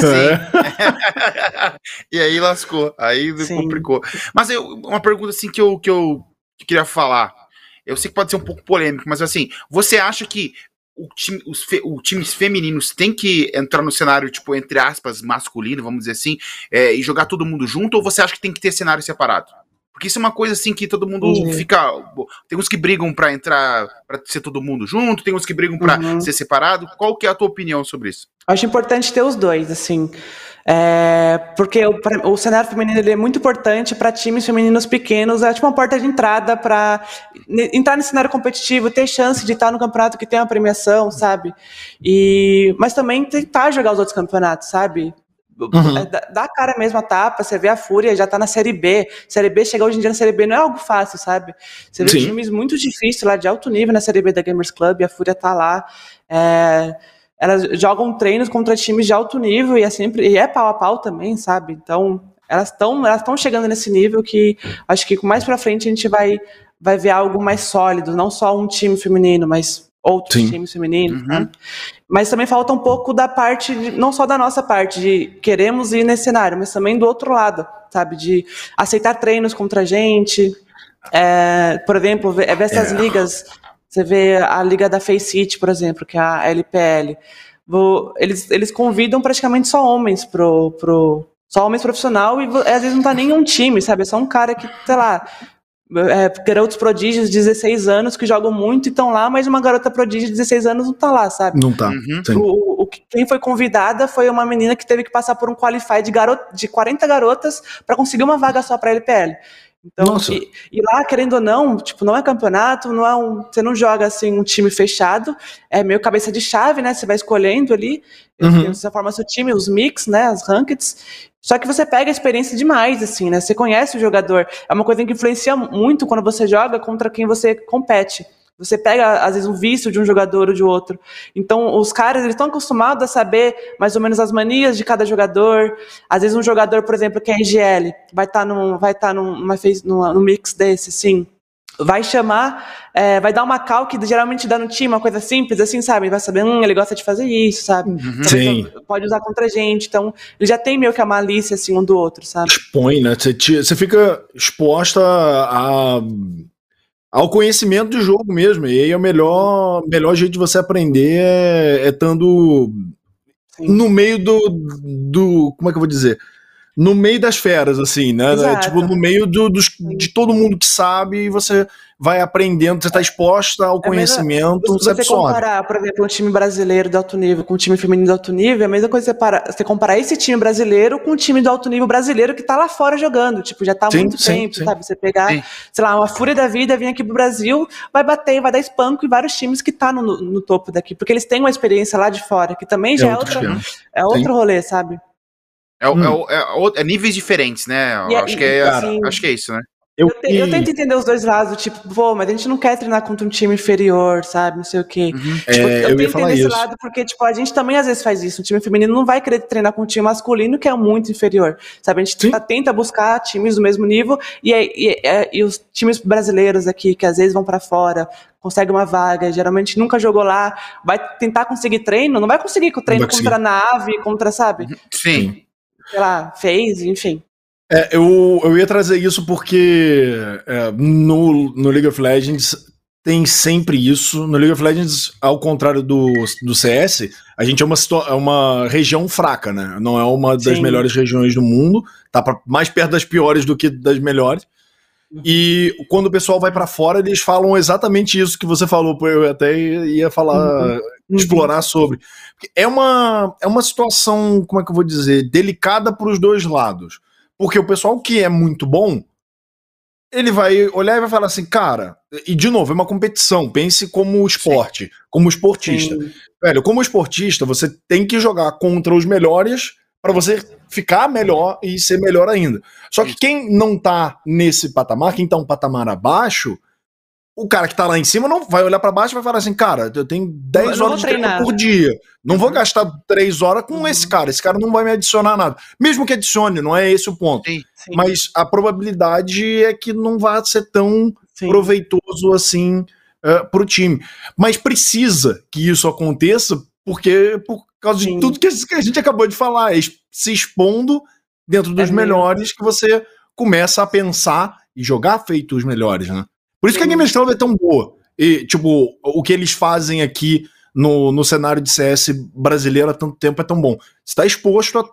e aí lascou. Aí Sim. complicou. Mas eu, uma pergunta assim que eu, que eu queria falar. Eu sei que pode ser um pouco polêmico, mas assim, você acha que o time, os, fe, times femininos têm que entrar no cenário, tipo, entre aspas, masculino, vamos dizer assim, é, e jogar todo mundo junto, ou você acha que tem que ter cenário separado? Porque isso é uma coisa assim que todo mundo uhum. fica. Tem uns que brigam para entrar, para ser todo mundo junto, tem uns que brigam para uhum. ser separado. Qual que é a tua opinião sobre isso?
Acho importante ter os dois, assim. É, porque o, o, cenário feminino ele é muito importante para times femininos pequenos, é tipo uma porta de entrada para entrar no cenário competitivo, ter chance de estar no campeonato que tem uma premiação, sabe? E, mas também tentar jogar os outros campeonatos, sabe? Uhum. É, dá, a cara mesmo a tapa, você vê a Fúria, já tá na Série B. Série B, chegar hoje em dia na Série B não é algo fácil, sabe? Você vê Sim. times muito difíceis lá, de alto nível na Série B da Gamers Club, a Fúria tá lá. É, elas jogam treinos contra times de alto nível e é sempre e é pau a pau também, sabe? Então, elas estão elas estão chegando nesse nível que acho que mais para frente a gente vai vai ver algo mais sólido, não só um time feminino, mas outros Sim. times femininos, uhum. né? Mas também falta um pouco da parte, de, não só da nossa parte, de queremos ir nesse cenário, mas também do outro lado, sabe? De aceitar treinos contra a gente. É, por exemplo, ver, ver essas é. ligas. Você vê a liga da Face City, por exemplo, que é a LPL. Eles, eles convidam praticamente só homens pro, pro, só homens profissional e às vezes não tá nem um time, sabe? É só um cara que, sei lá, é, garotos prodígios de 16 anos que jogam muito e estão lá, mas uma garota prodígio de 16 anos não tá lá, sabe?
Não tá. Uhum.
O, o, quem foi convidada foi uma menina que teve que passar por um qualify de, garot, de 40 garotas para conseguir uma vaga só para LPL. Então, e, e, lá, querendo ou não, tipo, não é campeonato, não é um, você não joga assim um time fechado, é meio cabeça de chave, né? Você vai escolhendo ali, uhum. você forma seu time, os mix, né? As rankeds. Só que você pega a experiência demais, assim, né? Você conhece o jogador. É uma coisa que influencia muito quando você joga contra quem você compete. Você pega, às vezes, um vício de um jogador ou de outro. Então, os caras eles estão acostumados a saber mais ou menos as manias de cada jogador. Às vezes, um jogador, por exemplo, que é IGL, vai estar tá num, vai tá numa, numa, num mix desse, sim vai chamar, é, vai dar uma cal que geralmente dá no time, uma coisa simples, assim, sabe? Vai saber, hum, ele gosta de fazer isso, sabe?
Uhum. Sim.
Pode usar contra a gente. Então, ele já tem meio que a malícia, assim, um do outro, sabe?
Expõe, né? Você, você fica exposta a ao conhecimento do jogo mesmo. E aí é o melhor, melhor jeito de você aprender é, é estando no meio do, do. Como é que eu vou dizer? No meio das feras, assim, né? Exato. Tipo, no meio do, dos, de todo mundo que sabe e você vai aprendendo, você está exposta ao é conhecimento, mesmo,
você, você comparar, por exemplo, um time brasileiro de alto nível com um time feminino de alto nível, é a mesma coisa você, para, você comparar esse time brasileiro com um time de alto nível brasileiro que está lá fora jogando, tipo, já está há muito sim, tempo, sim. sabe? Você pegar, sim. sei lá, uma fúria da vida, vir aqui pro Brasil, vai bater, vai dar espanco em vários times que tá no, no topo daqui, porque eles têm uma experiência lá de fora, que também já é, é outra, é outro rolê, sabe?
É, hum. é, é, níveis diferentes, né? acho, que é, acho que é isso, né?
Eu, eu, eu, tento entender os dois lados, tipo, pô, mas a gente não quer treinar contra um time inferior, sabe? Não sei o quê. Uhum. Tipo, é, eu, eu tento entender esse isso. lado porque, tipo, a gente também às vezes faz isso. O time feminino não vai querer treinar com um time masculino que é muito inferior, sabe? A gente tenta, tenta buscar times do mesmo nível e, e, e, e, os times brasileiros aqui, que às vezes vão para fora, conseguem uma vaga, geralmente nunca jogou lá, vai tentar conseguir treino, não vai conseguir com treino contra a nave, contra, sabe?
Sim.
Sei lá, fez, enfim.
É, eu, eu ia trazer isso porque é, no, no League of Legends tem sempre isso. No League of Legends, ao contrário do, do CS, a gente é uma, é uma região fraca, né? Não é uma das Sim. melhores regiões do mundo. Tá pra, mais perto das piores do que das melhores. E quando o pessoal vai para fora, eles falam exatamente isso que você falou. Eu até ia falar, uhum. explorar sobre. É uma, é uma situação, como é que eu vou dizer, delicada para os dois lados. Porque o pessoal que é muito bom, ele vai olhar e vai falar assim, cara, e de novo, é uma competição, pense como esporte, Sim. como esportista. Sim. Velho, como esportista, você tem que jogar contra os melhores para você ficar melhor e ser melhor ainda. Só que quem não tá nesse patamar, quem tá um patamar abaixo, o cara que tá lá em cima não vai olhar para baixo e vai falar assim, cara, eu tenho 10 horas de treino por dia. Não vou gastar 3 horas com uhum. esse cara.Esse cara não vai me adicionar nada. Mesmo que adicione, não é esse o ponto. Sim, sim. Mas a probabilidade é que não vai ser tão sim. proveitoso assim uh, pro time. Mas precisa que isso aconteça, porque por causa de tudo que a gente acabou de falar, é se expondo dentro dos é melhores que você começa a pensar e jogar feito os melhores, né? Por isso que a Game Club é tão boa. E, tipo, o que eles fazem aqui no, no cenário de CS brasileiro há tanto tempo é tão bom. Você está exposto a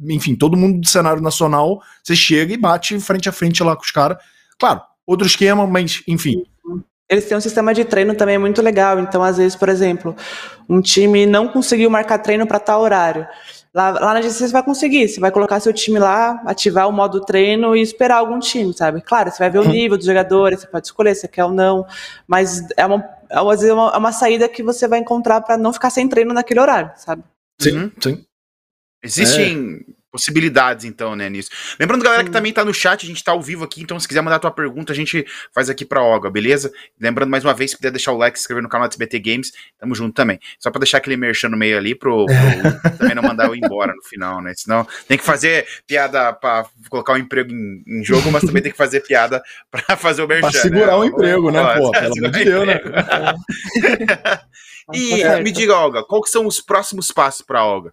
enfim, todo mundo do cenário nacional, você chega e bate frente a frente lá com os caras. Claro, outro esquema, mas enfim.
Eles têm um sistema de treino também muito legal. Então, às vezes, por exemplo, um time não conseguiu marcar treino para tal horário. Lá, lá na GC você vai conseguir, você vai colocar seu time lá, ativar o modo treino e esperar algum time, sabe? Claro, você vai ver o uhum. nível dos jogadores, você pode escolher se quer ou não, mas é uma, é às vezes é uma, é uma saída que você vai encontrar para não ficar sem treino naquele horário, sabe?
Sim, uhum. sim.
Existem é possibilidades, então, né, nisso. Lembrando, galera, que também tá no chat, a gente tá ao vivo aqui, então se quiser mandar tua pergunta, a gente faz aqui pra Olga, beleza? Lembrando mais uma vez, se puder deixar o like, se inscrever no canal do SBT Games, tamo junto também. Só pra deixar aquele merchan no meio ali, pro, pro também não mandar eu embora no final, né? Senão tem que fazer piada pra colocar o um emprego em, em, jogo, mas também tem que fazer piada pra fazer o merchan.
Pra segurar né? o emprego, né, pô? Pelo amor de Deus, né?
e tá me diga, Olga, quais que são os próximos passos pra Olga?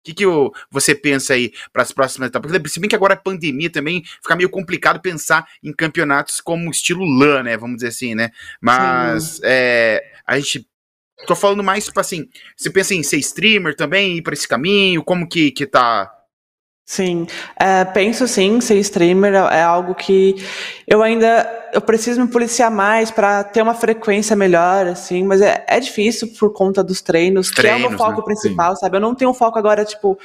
O que, que você pensa aí para as próximas etapas? Porque, se bem que agora a pandemia também fica meio complicado pensar em campeonatos como estilo LAN, né? Vamos dizer assim, né? Mas é, a gente. Tô falando mais, tipo assim, você pensa em ser streamer também, ir para esse caminho? Como que, que tá
Sim, é, penso sim, ser streamer é algo que eu ainda eu preciso me policiar mais para ter uma frequência melhor, assim, mas é, é difícil por conta dos treinos, treinos que é o meu foco né? principal, sim. sabe? Eu não tenho foco agora, tipo,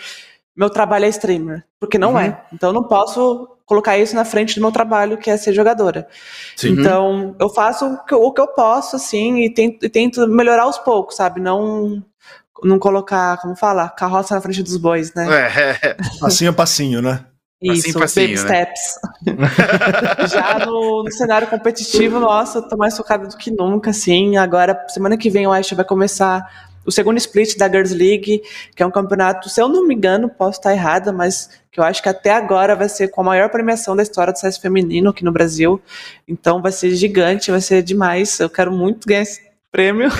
meu trabalho é streamer, porque não uhum. é. Então eu não posso colocar isso na frente do meu trabalho, que é ser jogadora. Sim. Então eu faço o que eu, o que eu posso, assim, e tento, e tento melhorar aos poucos, sabe? Não não colocar, como fala, carroça na frente dos bois, né?
É. Passinho a passinho, né?
Isso, passinho, baby né? steps. Já no, no, cenário competitivo, nossa, eu tô mais focada do que nunca, assim. Agora, semana que vem, eu acho que vai começar o segundo split da Girls League, que é um campeonato, se eu não me engano, posso estar errada, mas que eu acho que até agora vai ser com a maior premiação da história do CS feminino aqui no Brasil. Então vai ser gigante, vai ser demais. Eu quero muito ganhar esse prêmio.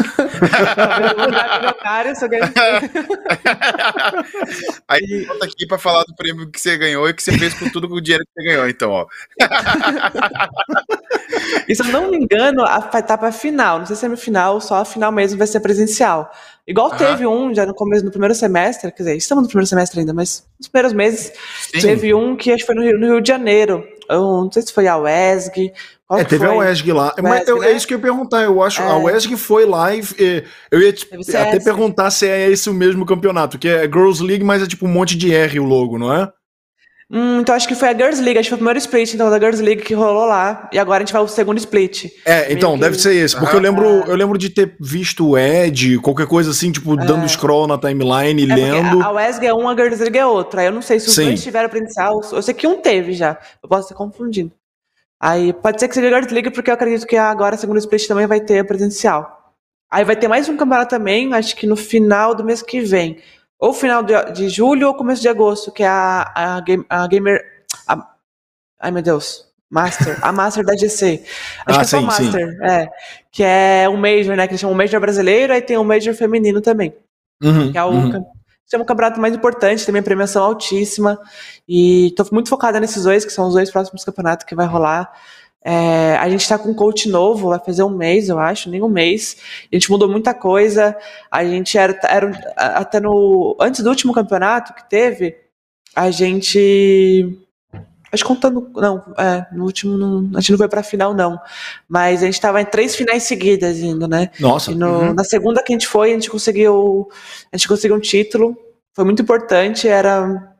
Aí volta aqui para falar do prêmio que você ganhou e que você fez com tudo o dinheiro que você ganhou, então, ó.
e se eu não me engano, a etapa final, não sei se é semifinal, só a final mesmo vai ser presencial. Igual teve um já no começo, no primeiro semestre, quer dizer, estamos no primeiro semestre ainda, mas nos primeiros meses, Sim. teve um que acho que foi no Rio, no Rio de Janeiro. Eu não sei se foi a WESG,
é, teve foi? a WESG lá. Wesg, Mas eu, é né? é isso que eu ia perguntar. Eu acho é. a WESG foi live. Eu ia te, até perguntar se é esse o mesmo campeonato, que é Girls League, mas é tipo um monte de R o logo, não é?
Hum, então acho que foi a Girls League, acho que foi o primeiro split então, da Girls League que rolou lá. E agora a gente vai ao segundo split.
É, então, que... deve ser esse. Porque ah, eu lembro eu lembro de ter visto o Ed, qualquer coisa assim, tipo, é. dando scroll na timeline, é lendo.
A, a WESG é uma, a Girls League é outra. Eu não sei se os Sim. dois tiveram presencial. Eu sei que um teve já. Eu posso estar confundindo. Aí pode ser que seja Guard League, porque eu acredito que agora, segundo o split, também vai ter presencial. Aí vai ter mais um campeonato também, acho que no final do mês que vem. Ou final de, de julho ou começo de agosto, que é a, a, game, a Gamer. A, ai meu Deus. Master. A Master da GC. Acho ah, que é sim, só Master. Sim. É. Que é um Major, né? Que eles chamam Major brasileiro, aí tem um Major feminino também. Uhum, que é o uhum. É um campeonato mais importante, também premiação altíssima. E estou muito focada nesses dois, que são os dois próximos campeonatos que vai rolar. É, a gente está com um coach novo, vai fazer um mês, eu acho, nem um mês. A gente mudou muita coisa. A gente era, era até no. Antes do último campeonato que teve, a gente Acho contando. Não, é, no último não, a gente não foi pra final, não. Mas a gente tava em três finais seguidas indo, né?
Nossa.
No, uhum. na segunda que a gente foi, a gente conseguiu. A gente conseguiu um título. Foi muito importante. Era.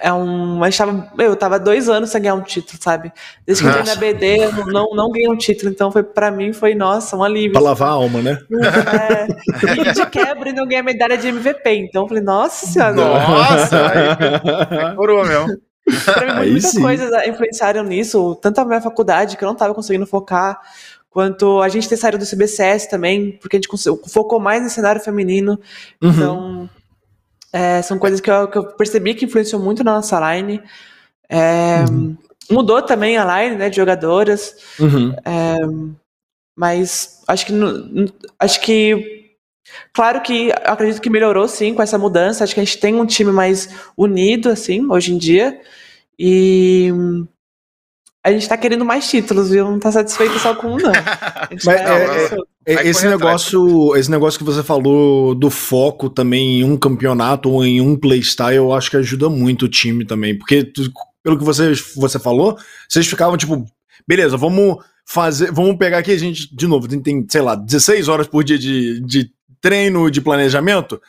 É um. Gente tava, eu tava dois anos sem ganhar um título, sabe? Desde que eu entrei na BD, eu não, não ganhei um título. Então, foi, pra mim, foi, nossa, um alívio.
Pra lavar a alma, né?
É, e de quebra e não ganhei a medalha de MVP. Então, eu falei, nossa senhora.
Nossa! aí, coroa mesmo.
Pra mim, muitas sim. coisas influenciaram nisso, tanto a minha faculdade, que eu não estava conseguindo focar, quanto a gente ter saído do CBCS também, porque a gente focou mais no cenário feminino. Uhum. Então, é, são coisas que eu, que eu, percebi que influenciou muito na nossa line. É, uhum. Mudou também a line né, de jogadoras. Uhum. É, mas acho que acho que Claro que acredito que melhorou sim com essa mudança. Acho que a gente tem um time mais unido assim hoje em dia. E a gente tá querendo mais títulos, viu? Não tá satisfeito só com um, não.
Mas, é, é, esse negócio, esse negócio que você falou do foco também em um campeonato ou em um playstyle, eu acho que ajuda muito o time também. Porque, pelo que você, você falou, vocês ficavam tipo, beleza, vamos fazer. Vamos pegar aqui, a gente, de novo, tem, tem sei lá, 16 horas por dia de, de treino de planejamento.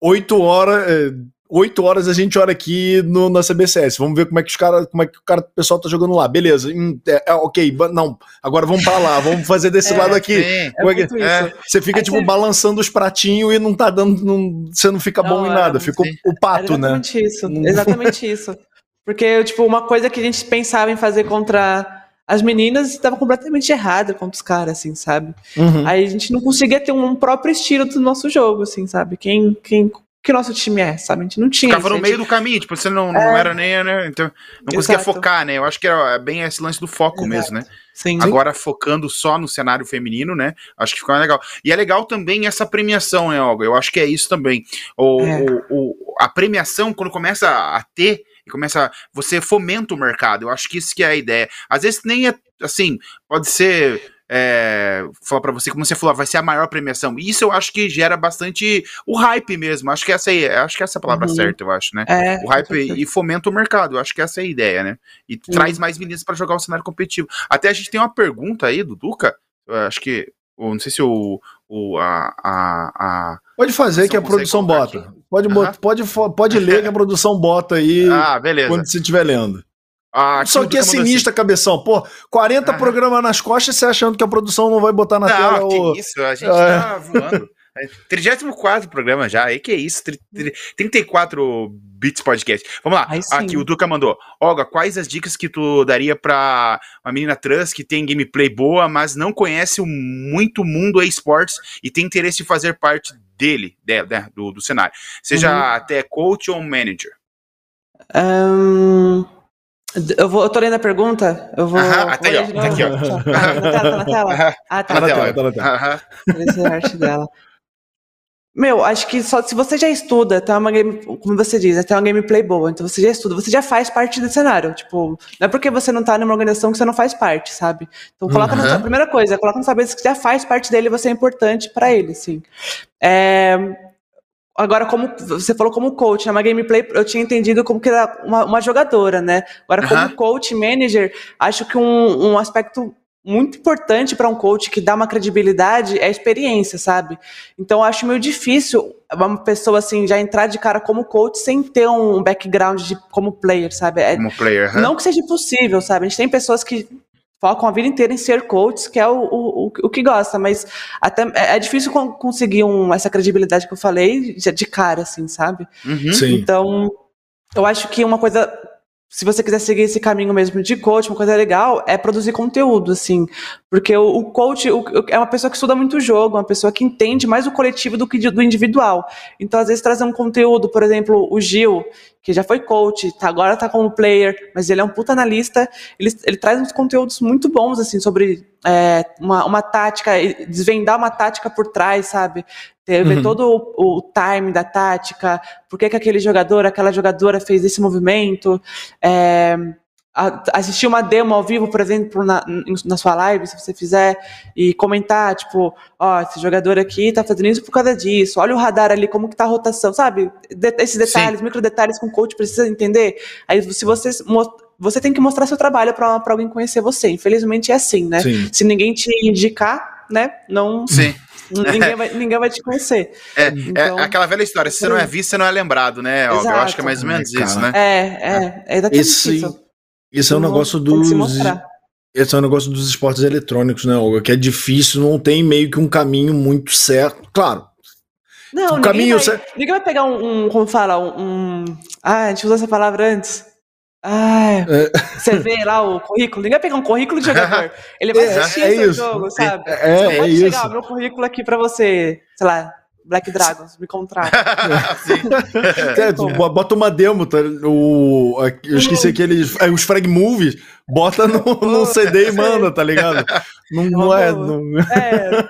8 horas. É, 8 horas a gente olha aqui no, na CBCS. Vamos ver como é que os cara, como é que o cara, o pessoal tá jogando lá. Beleza. Hum, é, é, ok, não. Agora vamos para lá, vamos fazer desse é, lado aqui. É, é você fica Aí tipo você... balançando os pratinhos e não tá dando, não, você não fica não, bom em nada. Fica o, pato,
né? Exatamente isso. Exatamente isso. Porque tipo uma coisa que a gente pensava em fazer contra as meninas estavam completamente erradas contra os caras, assim, sabe? Uhum. Aí a gente não conseguia ter um próprio estilo do nosso jogo, assim, sabe? Quem, quem que nosso time é, sabe? A gente não tinha.
Ficava no meio do caminho, tipo, você não, não é... era nem, né? Então, não conseguia Exato. focar, né? Eu acho que era bem esse lance do foco Exato. mesmo, né? Sim. Agora focando só no cenário feminino, né? Acho que ficou legal. E é legal também essa premiação, né, Olga? Eu acho que é isso também. O, é. o, o, a premiação, quando começa a ter e começa. Você fomenta o mercado. Eu acho que isso que é a ideia. Às vezes nem é assim, pode ser. É, falar para você, como você falou, vai ser a maior premiação. Isso eu acho que gera bastante o hype mesmo. Acho que essa aí, acho que essa é a palavra uhum. certa, eu acho, né? É, o hype e, e fomenta o mercado. Eu acho que essa é a ideia, né? E uhum. traz mais meninas para jogar o cenário competitivo. Até a gente tem uma pergunta aí do Duca. acho que, não sei se o, o a, a, a
Pode fazer que a produção bota. Aqui. Pode, uhum. pode, pode ler que a produção bota aí
ah, beleza.
quando você estiver lendo. Ah, Só que é sinistra, assim. cabeção. Pô, 40 ah. programas nas costas você achando que a produção não vai botar na não, tela.
Que ou... isso, a gente é. tá voando. 34 programa já, aí que é isso? 34 Bits Podcast. Vamos lá, aqui o Duca mandou. Olga, quais as dicas que tu daria pra uma menina trans que tem gameplay boa, mas não conhece muito mundo esportes e tem interesse em fazer parte dele, dela, né, do, do cenário? Seja uhum. até coach ou manager.
Um, eu, vou, eu tô lendo a pergunta. Eu vou.
Aham, até aí, ó. Tá aqui, ó.
Tá, na tela, tá na tela? Ah, tá. Tá na tela, tá na tela. Aham. Essa é a arte dela. Meu, acho que só se você já estuda, tem uma game, como você diz, tem uma gameplay boa, então você já estuda, você já faz parte do cenário. Tipo, não é porque você não tá numa organização que você não faz parte, sabe? Então coloca uhum. na sua primeira coisa, coloca na sua cabeça que já faz parte dele e você é importante para ele, sim. É, Agora, como você falou como coach, na né? gameplay eu tinha entendido como que era uma, uma jogadora, né? Agora, como coach, manager, acho que um, um aspecto muito importante para um coach que dá uma credibilidade é a experiência, sabe? Então acho meio difícil uma pessoa assim já entrar de cara como coach sem ter um background de como player, sabe?
É, como player,
não que seja impossível, sabe? A gente tem pessoas que focam a vida inteira em ser coaches, que é o, o, o que gosta, mas até é, é difícil conseguir um, essa credibilidade que eu falei de, de cara, assim, sabe?
Uhum.
Então, eu acho que uma coisa se você quiser seguir esse caminho mesmo de coach, uma coisa legal é produzir conteúdo, assim. Porque o, o coach o, é uma pessoa que estuda muito jogo, uma pessoa que entende mais o coletivo do que do individual. Então, às vezes, trazer um conteúdo, por exemplo, o Gil, que já foi coach, tá, agora tá como player, mas ele é um puta analista, ele, ele traz uns conteúdos muito bons, assim, sobre é, uma, uma tática, desvendar uma tática por trás, sabe? Ver uhum. todo o, o, time da tática, por que, que aquele jogador, aquela jogadora fez esse movimento. É, assistir uma demo ao vivo, por exemplo, na, na sua live, se você fizer, e comentar, tipo, ó, esse jogador aqui tá fazendo isso por causa disso, olha o radar ali, como que tá a rotação, sabe? De, esses detalhes, Sim. micro detalhes que o coach precisa entender. Aí, se você você tem que mostrar seu trabalho para alguém conhecer você. Infelizmente é assim, né? Sim. Se ninguém te indicar, né? Não.
Sim.
Ninguém vai, ninguém vai te conhecer.
É, é então, é aquela velha história. Se você não é visto, você não é lembrado, né? Exato. Eu acho que é mais ou menos Ai, isso, né?
É, é. É exatamente
Esse, isso. Isso é um negócio dos. Esse é um negócio dos esportes eletrônicos, né, Olga? Que é difícil, não tem meio que um caminho muito certo. Claro.
Não, o caminho vai, certo. ninguém vai pegar um, um como fala, um, um. Ah, a gente usou essa palavra antes. Ah, é. você vê lá o currículo, ninguém vai pegar um currículo de jogador. Ele vai assistir é, é o jogo, sabe? É,
é, é
pode
isso.
chegar, meu currículo aqui pra você, sei lá, Black Dragons, me contrata.
é, bota uma demo, tá? O, eu esqueci aqueles. Os frag movies. Bota no, no CD e manda, tá ligado? Não, não é. Não... é.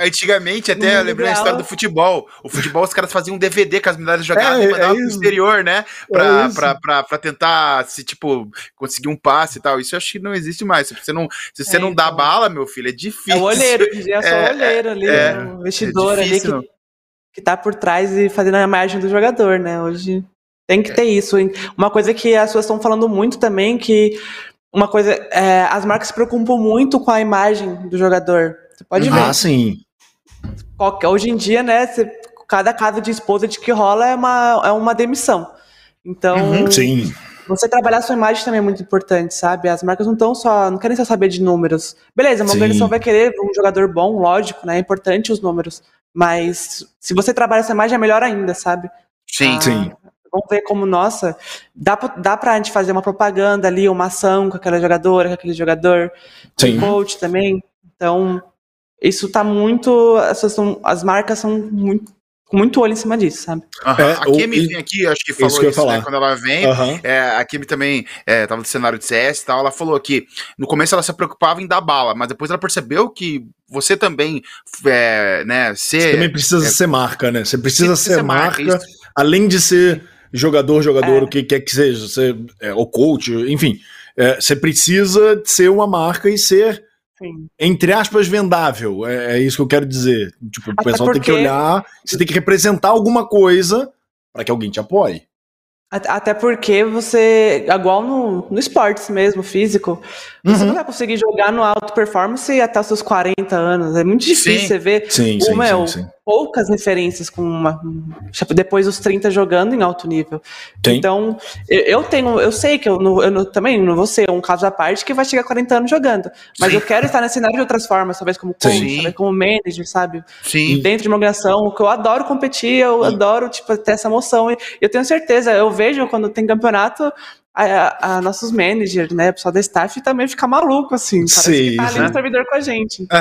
Antigamente, até eu lembrei a história do futebol. O futebol, os caras faziam um DVD com as medalhas jogadas é, e mandavam é pro exterior, né? Pra, é pra, pra, pra, tentar, se, tipo, conseguir um passe e tal. Isso eu acho que não existe mais. Se você não, se você é, não dá então... bala, meu filho, é difícil. É
o olheiro, é só o é, olheiro ali, é, o vestidor ali que, que tá por trás e fazendo a imagem do jogador, né? Hoje tem que ter isso. Uma coisa que as pessoas estão falando muito também, que uma coisa, é, as marcas se preocupam muito com a imagem do jogador. Você pode ver.
Ah, sim.
Qualquer, hoje em dia, né, você, cada caso de esposa de que rola é uma, é uma demissão. Então,
uhum, sim.
você trabalhar sua imagem também é muito importante, sabe? As marcas não estão só, não querem só saber de números. Beleza, uma sim. organização vai querer um jogador bom, lógico, né? É importante os números. Mas se você trabalha essa imagem, é melhor ainda, sabe?
Sim, ah, sim
vamos ver como, nossa, dá, dá pra gente fazer uma propaganda ali, uma ação com aquela jogadora, com aquele jogador, Sim. coach também. Então, isso tá muito. As, as marcas são muito com muito olho em cima disso, sabe?
Uhum. É, a Kimi vem aqui, acho que falou isso, que isso né, quando ela vem. Uhum. É, a Kimi também é, tava no cenário de CS e tal. Ela falou que no começo ela se preocupava em dar bala, mas depois ela percebeu que você também, é, né, ser. Você
também precisa é, ser marca, né? Você precisa, ser, ser marca, marca além de ser jogador, jogador, é. o que quer que seja, você, é, o coach, enfim. É, você precisa ser uma marca e ser, Sim. entre aspas, vendável. É, é, isso que eu quero dizer. Tipo, o pessoal porque... tem que olhar, você tem que representar alguma coisa para que alguém te apoie.
Até porque você, igual no, no esportes mesmo, físico, você uhum. não vai conseguir jogar no alto performance até os seus 40 anos. É muito difícil sim. você ver
sim, sim,
sim, sim, poucas referências com uma. Depois dos 30 jogando em alto nível. Tem. Então, eu tenho, eu sei que eu, não, eu também não vou ser um caso à parte que vai chegar a 40 anos jogando. Mas Sim. eu quero estar nesse cenário de outras formas, talvez como coach, talvez como manager, sabe?
Sim.
Dentro de uma organização, que eu adoro competir, eu Sim. adoro, tipo, ter essa emoção. E eu tenho certeza, eu vejo quando tem campeonato, a, a, nossos managers, né, o pessoal da staff também fica maluco, assim. Parece Sim, que tá ali no servidor com a gente.
Então,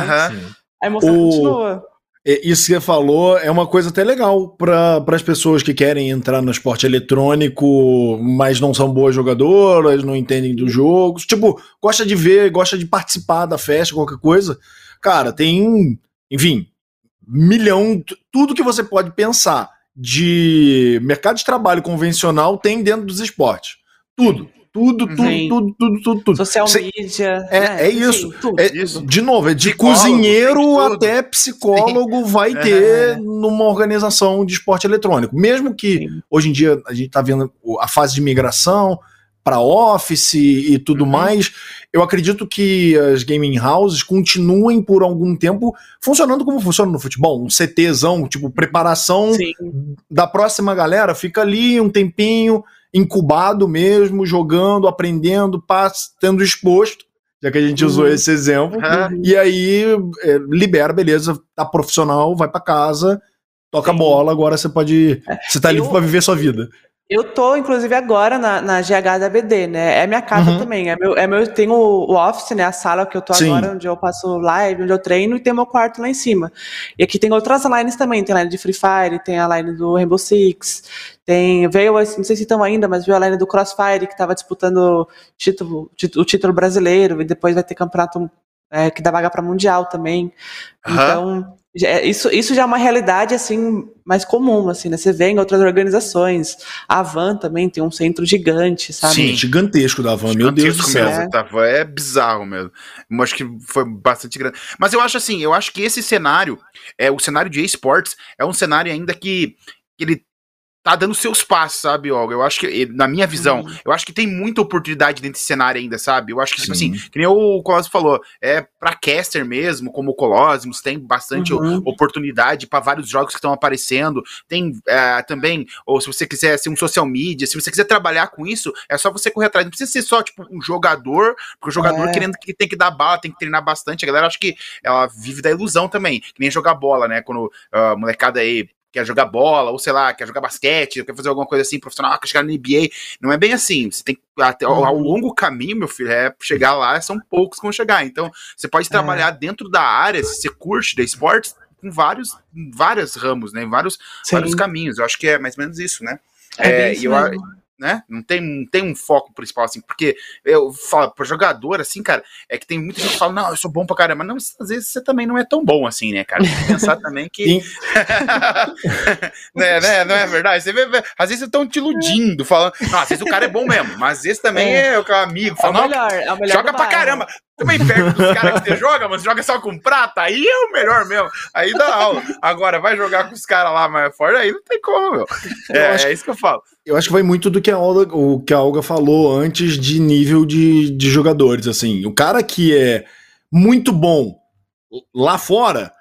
A
emoção o... continua.
Isso que você falou é uma coisa até legal para as pessoas que querem entrar no esporte eletrônico, mas não são boas jogadoras, não entendem dos jogos. Tipo, gosta de ver, gosta de participar da festa, qualquer coisa. Cara, tem, enfim, milhão, tudo que você pode pensar de mercado de trabalho convencional tem dentro dos esportes. Tudo. Tudo, tudo, tudo, tudo, tudo, tudo.
Social media.
É, né? é isso. Sim, tudo, é, tudo. De novo, é de psicólogo, cozinheiro até psicólogo Sim. vai ter numa organização de esporte eletrônico. Mesmo que Sim. hoje em dia a gente está vendo a fase de migração para office e tudo uhum. mais, eu acredito que as gaming houses continuem por algum tempo funcionando como funciona no futebol, um CTzão, tipo preparação da próxima galera, fica ali um tempinho, incubado mesmo, jogando, aprendendo, tendo exposto, já que a gente usou uhum. esse exemplo. Uhum. E aí é, libera, beleza, tá profissional, vai para casa, toca Sim. bola, agora você pode. É, você tá livre para viver sua vida.
Eu tô, inclusive, agora na, na GH da BD, né? É minha casa uhum. também. É meu, é meu, eu tenho o office, né? A sala que eu tô Sim. agora, onde eu passo live, onde eu treino, e tem meu quarto lá em cima. E aqui tem outras lines também. Tem a line de Free Fire, tem a line do Rainbow Six, tem. Veio, não sei se estão ainda, mas veio a line do Crossfire, que tava disputando título, o título brasileiro, e depois vai ter campeonato é, que dá vaga para Mundial também. Uhum. Então, isso, isso já é uma realidade assim mais comum, assim, né? Você vê em outras organizações. A Van também tem um centro gigante, sabe?
Sim, gigantesco da Van, meu Deus do céu.
Da Van é bizarro mesmo. Acho que foi bastante grande. Mas eu acho assim, eu acho que esse cenário, é o cenário de esportes, é um cenário ainda que, que ele tá dando seus passos, sabe, Olga? Eu acho que, na minha visão, uhum. eu acho que tem muita oportunidade dentro desse cenário ainda, sabe? Eu acho que, tipo assim, que nem o Colosimo falou, é pra caster mesmo, como o Colosmos, tem bastante uhum. oportunidade para vários jogos que estão aparecendo. Tem é, também, ou se você quiser ser um social media, se você quiser trabalhar com isso, é só você correr atrás. Não precisa ser só, tipo, um jogador, porque o jogador é. querendo que tem que dar bala, tem que treinar bastante. A galera acho que ela vive da ilusão também, que nem jogar bola, né? Quando uh, a molecada aí quer jogar bola, ou sei lá, quer jogar basquete, quer fazer alguma coisa assim profissional, quer chegar na NBA. Não é bem assim. Você tem até ao, ao uhum. longo caminho, meu filho, é chegar lá, são poucos que vão chegar. Então, você pode é. trabalhar é. dentro da área, se você curte da esportes, com vários, vários ramos, né? Vários, vários caminhos. Eu acho que é mais ou menos isso, né?
É, é eu,
né? Não tem, não tem um foco principal, assim, porque eu falo, para jogador, assim, cara, é que tem muita gente que fala, não, eu sou bom pra caramba, não, às vezes você também não é tão bom assim, né, cara? Tem que pensar também que. né, né, não é verdade? Você vê, às vezes estão te iludindo, falando, não, às vezes o cara é bom mesmo, mas às vezes também é, é o amigo, fala, é melhor, é melhor joga pra caramba. Também perto dos caras que você joga, mas joga só com prata, aí é o melhor mesmo. Aí dá aula. Agora, vai jogar com os caras lá mais forte, aí não tem como, meu. É, é isso que eu falo.
Eu acho que vai muito do que a Olga, o que a Olga falou antes de nível de, de jogadores, assim. O cara que é muito bom lá fora,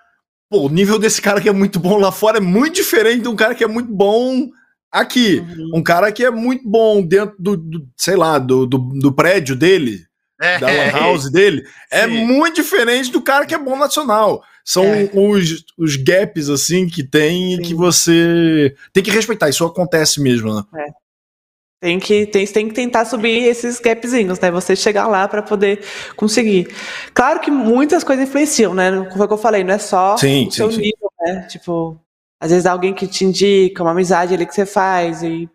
pô, o nível desse cara que é muito bom lá fora é muito diferente de um cara que é muito bom aqui. Uhum. Um cara que é muito bom dentro do, do sei lá, do, do, do prédio dele, é, da Lan House dele, é sim. muito diferente do cara que é bom nacional. São é. os, os gaps, assim, que tem sim. e que você tem que respeitar. Isso acontece mesmo, né? É.
Tem que, tem, tem que tentar subir esses gapzinhos, né? Você chegar lá para poder conseguir. Claro que muitas coisas influenciam, né? Como eu falei, não é só
sim, o
seu
sim,
nível, né? Tipo, às vezes alguém que te indica, uma amizade ali que você faz, e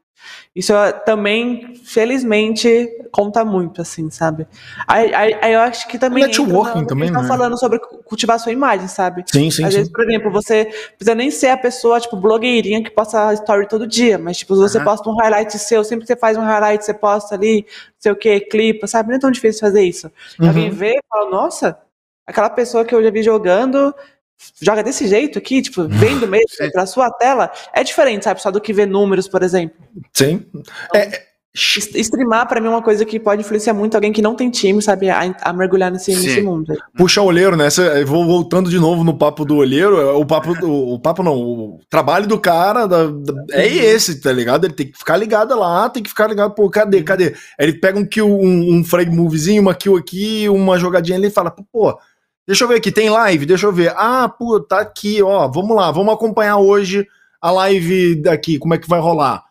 isso também, felizmente, conta muito, assim, sabe? Aí, aí, aí eu acho que também.
Networking entra, também,
né? tá falando sobre cultivar sua imagem, sabe?
Sim, sim.
Às
sim.
vezes, por exemplo, você precisa nem ser a pessoa, tipo, blogueirinha que posta story todo dia, mas, tipo, você uhum. posta um highlight seu, sempre que você faz um highlight, você posta ali, não sei o que, clipa, sabe? Não é tão difícil fazer isso. Uhum. Alguém vê e fala, nossa, aquela pessoa que eu já vi jogando joga desse jeito aqui, tipo, vendo mesmo Sim. pra sua tela, é diferente, sabe? Só do que ver números, por exemplo.
Sim. Então,
é, Streamar, para mim, é uma coisa que pode influenciar muito alguém que não tem time, sabe? A, a mergulhar nesse, nesse, mundo.
Puxa o olheiro, né? Cê, vou voltando de novo no papo do olheiro. É, o papo, o, o papo não, o trabalho do cara da, da, é esse, tá ligado? Ele tem que ficar ligado lá, tem que ficar ligado, pô, cadê, cadê? Ele pega um kill, um, um frag movezinho, uma kill aqui, uma jogadinha ali e fala, pô, Deixa eu ver aqui, tem live? Deixa eu ver. Ah, pô, tá aqui, ó. Vamos lá, vamos acompanhar hoje a live daqui, como é que vai rolar.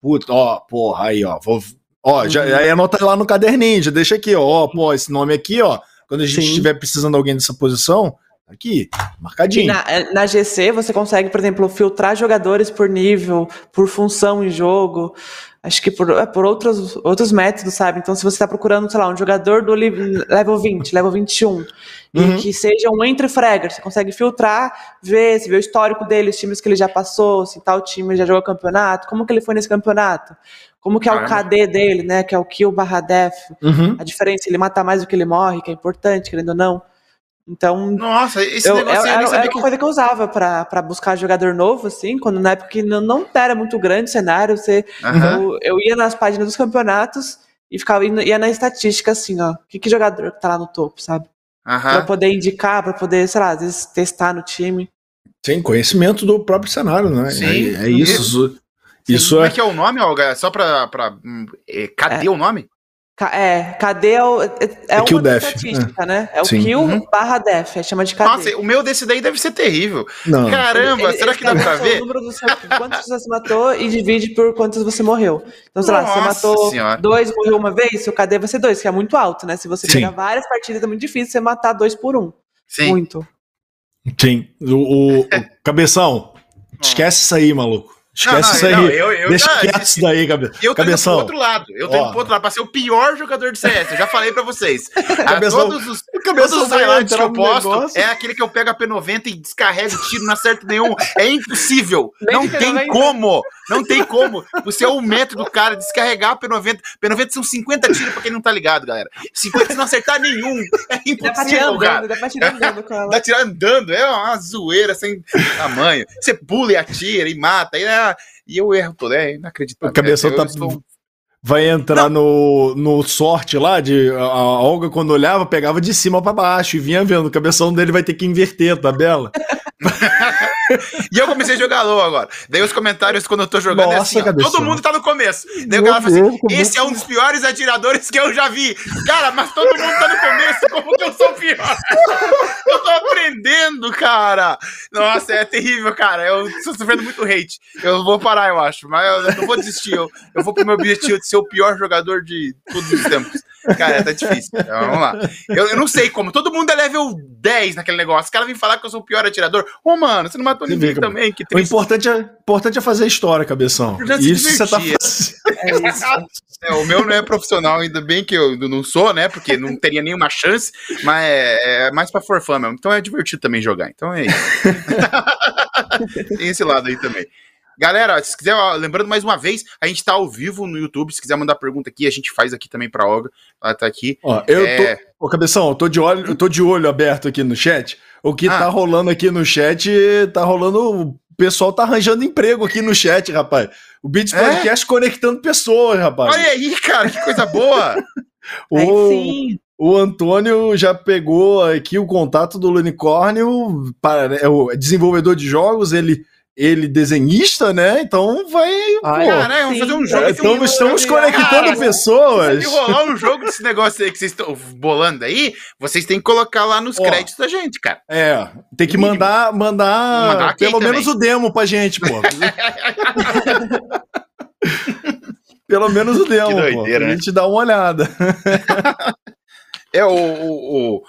Puta, ó, porra, aí, ó. Vou, ó, já, uhum. aí anota lá no caderninho, já deixa aqui, ó. Pô, esse nome aqui, ó. Quando a gente estiver precisando de alguém dessa posição, aqui, marcadinho.
Na, na, GC você consegue, por exemplo, filtrar jogadores por nível, por função em jogo acho que por, é, por outros, outros métodos, sabe? Então, se você está procurando, sei lá, um jogador do level 20, level 21, uhum. e que seja um entre fragger, você consegue filtrar, ver, se vê o histórico dele, os times que ele já passou, se tal time já jogou campeonato, como que ele foi nesse campeonato, como que é o KD dele, né? Que é o kill barra def, uhum. a diferença, ele mata mais do que ele morre, que é importante, querendo ou não. Então.
Nossa, esse
eu,
negócio
era, era, era uma coisa que eu usava para buscar jogador novo, assim, quando na época que não, não era muito grande o cenário, você, uhum. eu, eu ia nas páginas dos campeonatos e ficava ia na estatística, assim, ó. Que, que jogador que tá lá no topo, sabe? Uhum. Pra poder indicar, para poder, sei lá, às vezes testar no time.
Sim, conhecimento do próprio cenário, né? Sim. É, é isso. Isso
Como é... é que é o nome, Olga? Só pra. pra hum, é, cadê é. o nome?
É, cadê é o, é, é,
é kill def.
estatística, é. né? É o Sim. kill uhum. barra def, é chama de cadê. Nossa,
o meu desse daí deve ser terrível. Não. Caramba, ele, será ele, que dá pra ver? O número
do seu, quantos você matou e divide por quantos você morreu. Então, sei Nossa lá, você matou senhora. dois, morreu uma vez, seu cadê vai ser dois, que é muito alto, né? Se você Sim. pegar várias partidas, é muito difícil você matar dois por um. Sim. Muito.
Sim. O, o, o cabeção, esquece isso aí, maluco. Esquece não, não, isso aí. Não, eu, eu Deixa quieto isso daí, cabe...
Eu
tô
Cabeção. pro outro lado. Eu tô indo pro outro lado pra ser o pior jogador de CS. Eu já falei pra vocês. Cabeção. todos os, todos os highlights que eu posto negócio. é aquele que eu pego a P90 e descarrego o tiro, não acerto nenhum. É impossível. Nem não tem como. Não tem como. Você é o método do cara descarregar a P90. P90 são 50 tiros pra quem não tá ligado, galera. 50 se não acertar nenhum. É impossível, dá pra tirar andando, cara. Dá pra tirar andando com ela. Dá pra tirar andando. É uma zoeira sem tamanho. Você pula e atira e mata. Aí, é e eu erro tudo, é inacreditável.
A cabeça tá. Estou... Vai entrar no, no sorte lá de. A Olga, quando olhava, pegava de cima para baixo e vinha vendo. O cabeção dele vai ter que inverter a tabela.
e eu comecei a jogar LOL agora. Daí os comentários quando eu tô jogando Nossa, é assim, ó, todo mundo tá no começo. Daí o cara fala assim, esse é um dos piores atiradores que eu já vi. Cara, mas todo mundo tá no começo, como que eu sou pior? eu tô aprendendo, cara. Nossa, é terrível, cara. Eu tô sofrendo muito hate. Eu vou parar, eu acho, mas eu não vou desistir. Eu, eu vou pro meu objetivo de ser o pior jogador de todos os tempos. Cara, tá difícil. Então, vamos lá. Eu, eu, não sei como. Todo mundo é level 10 naquele negócio. Os caras vêm falar que eu sou o pior atirador. Ô, oh, mano, você não matou ninguém também. Que
o importante é, importante é fazer história, cabeção. Isso você tá fazendo.
É isso. É, o meu não é profissional, ainda bem que eu não sou, né? Porque não teria nenhuma chance, mas é, é mais pra forfã mesmo. Então é divertido também jogar. Então é isso. Tem esse lado aí também. Galera, se quiser, ó, lembrando mais uma vez, a gente tá ao vivo no YouTube. Se quiser mandar pergunta aqui, a gente faz aqui também pra Olga. Ela tá aqui.
Ó, eu é... tô. Ô, Cabeção, eu tô, de olho, eu tô de olho aberto aqui no chat. O que ah. tá rolando aqui no chat, tá rolando. O pessoal tá arranjando emprego aqui no chat, rapaz. O Beats é? Podcast conectando pessoas, rapaz.
Olha aí, cara, que coisa boa!
o, sim. o Antônio já pegou aqui o contato do Unicórnio, para, é o desenvolvedor de jogos, ele ele desenhista, né? Então vai.
Ai, pô, né? Vamos fazer um jogo.
Então um estamos conectando cara, pessoas.
Se rolar um jogo desse negócio aí que vocês estão bolando aí, vocês têm que colocar lá nos créditos da gente, cara.
É, tem que mandar, mandar, mandar pelo menos o demo pra gente, pô. pelo menos o demo, doideira, pô, pra né? gente dar uma olhada.
é o, o, o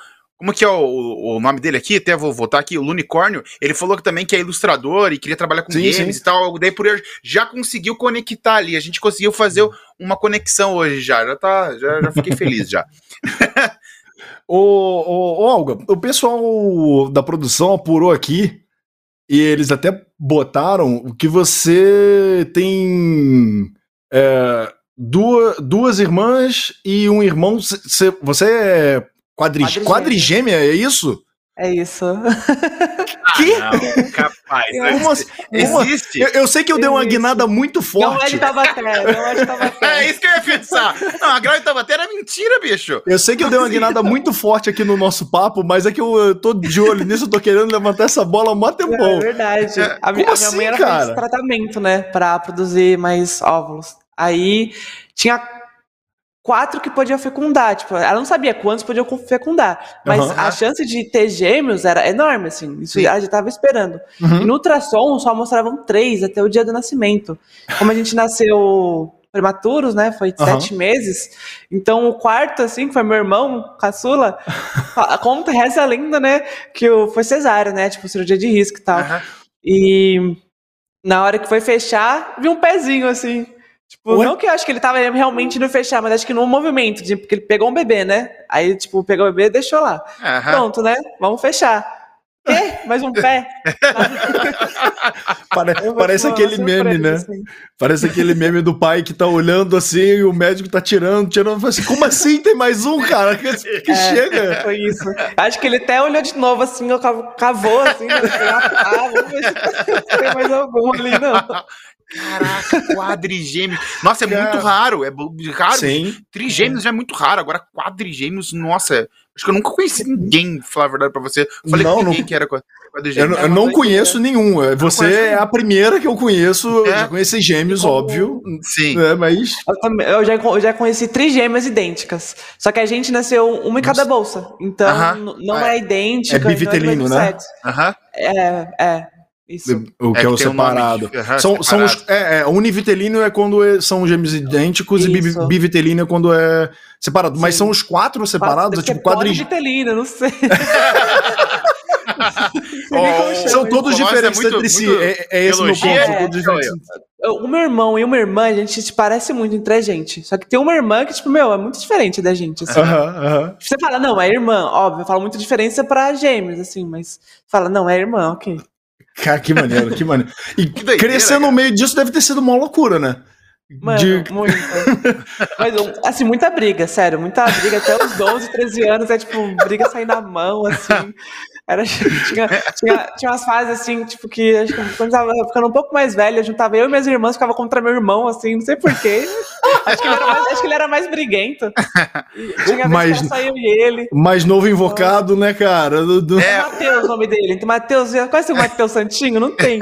como que é o, o nome dele aqui? Até vou voltar aqui, o Lunicórnio. Ele falou que também que é ilustrador e queria trabalhar com sim, games sim. e tal. Daí por já conseguiu conectar ali. A gente conseguiu fazer uma conexão hoje já. Já tá, já, já fiquei feliz já.
ô, ô, ô, Olga, o pessoal da produção apurou aqui e eles até botaram que você tem é, duas, duas irmãs e um irmão. Você é Quadri... Quadrigêmea. Quadrigêmea, é isso?
É isso.
que? Ah, não, capaz.
Como, assim? existe? Eu, eu, sei que eu dei uma guinada muito forte. Não
é de Tabaté, não é de Tabaté.
É isso que eu ia pensar. Não, a grau de Tabaté era mentira, bicho.
Eu sei que eu dei uma guinada muito forte aqui no nosso papo, mas é que eu, eu tô de olho nisso, eu tô querendo levantar essa bola há um tempão.
É verdade. É, a, minha, assim, a minha mãe era fez tratamento, né, pra produzir mais óvulos. Aí tinha quatro que podiam fecundar. Tipo, ela não sabia quantos podiam fecundar. Mas uhum. a chance de ter gêmeos era enorme, assim. Isso Sim. ela já estava esperando. Uhum. E no ultrassom só mostravam três até o dia do nascimento. Como a gente nasceu prematuros, né? Foi uhum. sete meses. Então o quarto, assim, que foi meu irmão, caçula, conta reza a lenda, né? Que foi cesárea, né? Tipo, cirurgia de risco e tal. E na hora que foi fechar, vi um pezinho assim. Tipo, Ué? não que eu acho que ele tava realmente no fechar, mas acho que no movimento, de, porque ele pegou um bebê, né? Aí, tipo, pegou o bebê e deixou lá. Uhum. Pronto, né? Vamos fechar. Quê? Mais um pé?
Pare, parece aquele meme, né? Assim. Parece aquele meme do pai que tá olhando assim e o médico tá tirando, tirando. Assim, Como assim? Tem mais um, cara? Que, que é, chega?
Foi isso. Acho que ele até olhou de novo assim, cavou assim, né? ah, vamos ver se tem mais algum ali, não.
Caraca, quadrigêmeos. Nossa, é Cara, muito raro. É raro. Sim. Trigêmeos já é muito raro. Agora, quadrigêmeos, nossa. Acho que eu nunca conheci ninguém, falar a verdade pra você. Eu falei
não, ninguém não, que era quadrigêmeos. Eu, eu não conheço nenhum. É, você é a primeira que eu conheço. É. Eu já conheci gêmeos, Como... óbvio.
Sim.
É, mas.
Eu, também, eu, já, eu já conheci trigêmeas idênticas. Só que a gente nasceu uma em cada bolsa. Então, uh -huh. não é, é idêntica.
É bivitelino, né?
Aham. Uh -huh. É, é. Isso.
O que é, é o separado. Um são, são os, é, é, univitelino é quando é, são gêmeos idênticos Isso. e bivitelino é quando é separado. Sim. Mas são os quatro separados? É tipo quadrigêmeos.
Bivitelino, não sei.
oh, são todos diferentes é muito, entre si. É, é esse meu ponto.
É, o meu irmão e uma irmã, a gente se parece muito entre a gente. Só que tem uma irmã que, tipo, meu, é muito diferente da gente. Assim. Uh -huh, uh -huh. Você fala, não, é irmã, óbvio, fala muita diferença pra gêmeos, assim, mas fala, não, é irmã, ok.
Cara, que maneiro, que maneiro. E que crescer no meio disso deve ter sido uma loucura, né?
Mano, de... muito. Mas, assim, muita briga, sério, muita briga. Até os 12, 13 anos é tipo, briga sair na mão, assim. Era, tinha, tinha, tinha umas fases assim, tipo, que acho que quando tava ficando um pouco mais velha, juntava eu e minhas irmãs, ficava contra meu irmão, assim, não sei porquê. Acho que ele era mais, acho que ele era mais briguento.
Tinha mais, que saiu e ele. Mais novo invocado, né, cara? Do, do...
É, Matheus o nome dele. Então, Matheus, conhece o Matheus Santinho? Não tem.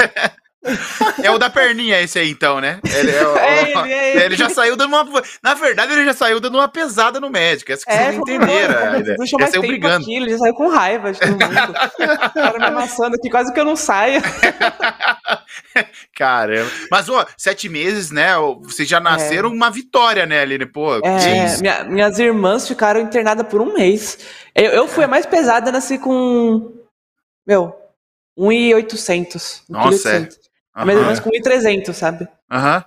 É o da perninha esse aí, então, né? Ele, é o, é ele, é ele. ele, já saiu dando uma. Na verdade, ele já saiu dando uma pesada no médico. Essa que é, vocês não entenderam.
Deixa mais tempo brigando. Aqui, ele já saiu com raiva de todo mundo. o cara me amassando aqui, quase que eu não saia.
Caramba. Mas, ó, sete meses, né? Vocês já nasceram é. uma vitória, né, Aline? Pô,
é, minha, minhas irmãs ficaram internadas por um mês. Eu, eu fui a mais pesada, nasci com. Meu, 1,800.
Nossa, é.
Uhum. Mas, mas com 1.300, sabe?
Aham. Uhum.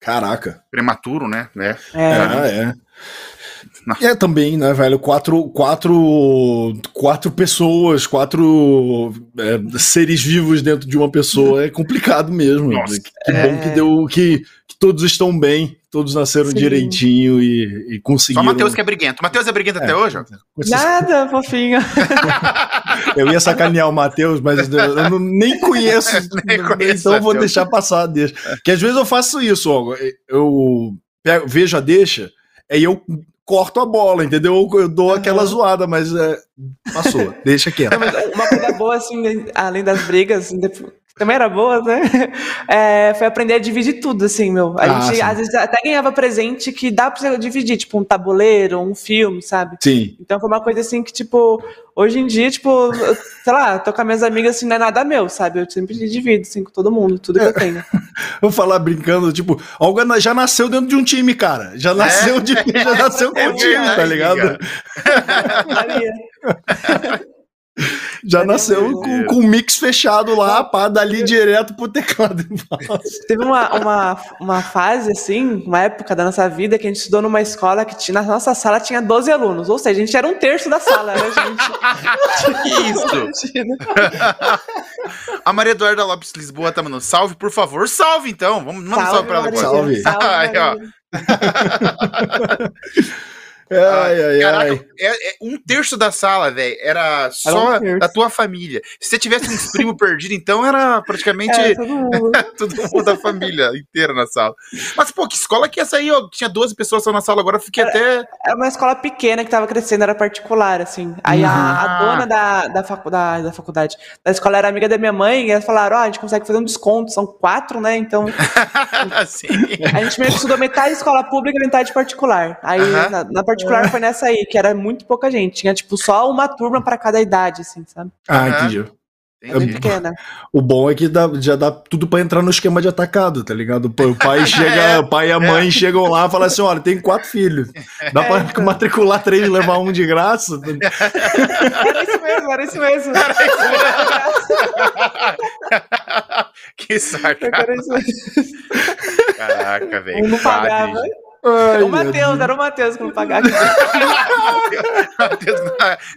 Caraca.
Prematuro, né? É.
É, é. É também, né, velho? Quatro, quatro, quatro pessoas, quatro é, seres vivos dentro de uma pessoa é complicado mesmo.
Nossa.
Que, que bom que deu que, que todos estão bem, todos nasceram
Sim.
direitinho e, e
Só
conseguiram.
o Matheus que é briguento. O Matheus é briguento até hoje? ó?
Nada, fofinho.
Eu ia sacanear o Matheus, mas eu não- nem conheço,
Nem conheço
então eu vou deixar passar a deixa. Que às vezes eu faço isso, ó, eu pego- vejo a deixa, aí eu corto a bola, entendeu? Eu, eu dou aquela
Aham.
zoada, mas é, passou, deixa quieto.
Não, mas Uma coisa boa, assim, além das brigas, assim, também era boa, né? É, foi aprender a dividir tudo, assim, meu. A
Ah,
gente,
sim.
às vezes, até ganhava presente que dá pra você dividir, tipo, um tabuleiro, um filme, sabe?
Sim.
Então foi uma coisa assim que, tipo, hoje em dia, tipo, eu- sei lá, tô com as minhas amigas, assim, não é nada meu, sabe? Eu sempre divido, assim, com todo mundo, tudo que eu tenho.
Vou falar brincando, tipo, Olga já nasceu dentro de um time, cara. Já nasceu, de, já nasceu com
É
um time, tá ligado?
Maria.
Já
É
nasceu com, com o mix fechado lá, pá, dali direto pro teclado e mouse.
Teve uma, uma, uma fase, assim, uma época da nossa vida que a gente estudou numa escola que tinha, na nossa sala tinha 12 alunos, ou seja, a gente era um terço da sala, né, gente?
Que isso? A Maria Eduarda Lopes Lisboa tá mandando salve, por favor. Salve, então. Vamos mandar um salve pra ela agora.
Salve.
Salve,
Aí, ó.
Ai, ai,
Caraca,
ai.
é, é um terço da sala, velho, era só
um
da tua família. Se você tivesse uns primos perdidos, então era praticamente
É, todo mundo.
todo mundo da família inteira na sala. Mas, pô, que escola que é essa aí, ó? Tinha 12 pessoas só na sala, agora eu fiquei até.
Era uma escola pequena que tava crescendo, era particular, assim. Aí a, a
Ah.
dona da, da, faculdade, da faculdade, da escola era amiga da minha mãe, e elas falaram, ó, a gente consegue fazer um desconto, são quatro, né? Então,
assim.
a gente meio que estudou metade escola pública e metade particular. Aí, na, na particular foi nessa aí, que era muito pouca gente. Tinha, tipo, só uma turma pra cada idade, assim, sabe?
Ah, entendi.
Bem
Entendi.
pequena.
O bom é que dá- já dá tudo pra entrar no esquema de atacado, tá ligado? O pai chega, o pai e a mãe chegam lá e falam assim: olha, tem quatro filhos. Dá
É,
pra
então.
matricular três e levar um de graça?
Era isso mesmo, era isso mesmo.
que.
Era isso mesmo.
Caraca, velho.
Um não pagava.
Ai,
O
meu
Matheus, era o Matheus que não pagava.
Matheus,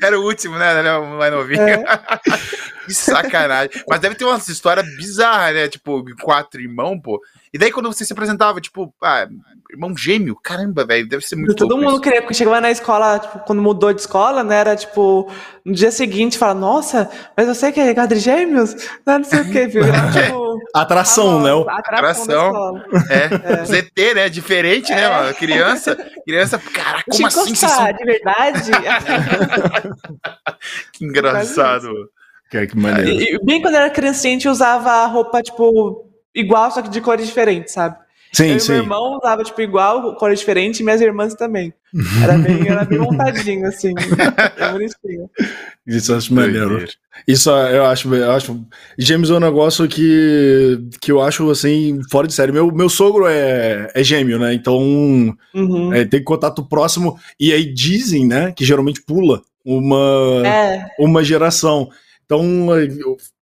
Era o último, né? É o mais novinho.
É.
Que sacanagem. Mas deve ter umas histórias bizarras, né? Tipo, quatro irmãos, pô. E daí quando você se apresentava, tipo, ah, irmão gêmeo, caramba, velho, deve ser muito
Todo mundo
isso.
queria, porque chegava na escola, tipo, quando mudou de escola, né? Era tipo, no dia seguinte, fala, nossa, mas você que é quadrigêmeos? Não, não sei o quê, viu? Era, tipo,
Atração, né?
Atração. escola.
É, ZT, né? Diferente, né, mano? Criança, criança, caraca, como
eu
assim? São...
de verdade.
Que engraçado.
Que, que maneiro.
E, bem quando era criancinha, a gente usava roupa, tipo, igual, só que de cores diferentes, sabe?
Sim,
eu e
sim.
meu irmão usava, tipo, igual, cores diferentes, e minhas irmãs também. Era bem, era bem montadinho, assim. Bem bonitinho.
Isso eu acho maneiro. Isso eu acho, eu acho. Gêmeos é um negócio que, que eu acho assim, fora de série. Meu, meu sogro é, é gêmeo, né? Então
Uhum.
é, tem contato próximo. E aí dizem, né, que geralmente pula uma,
É,
uma geração. Então,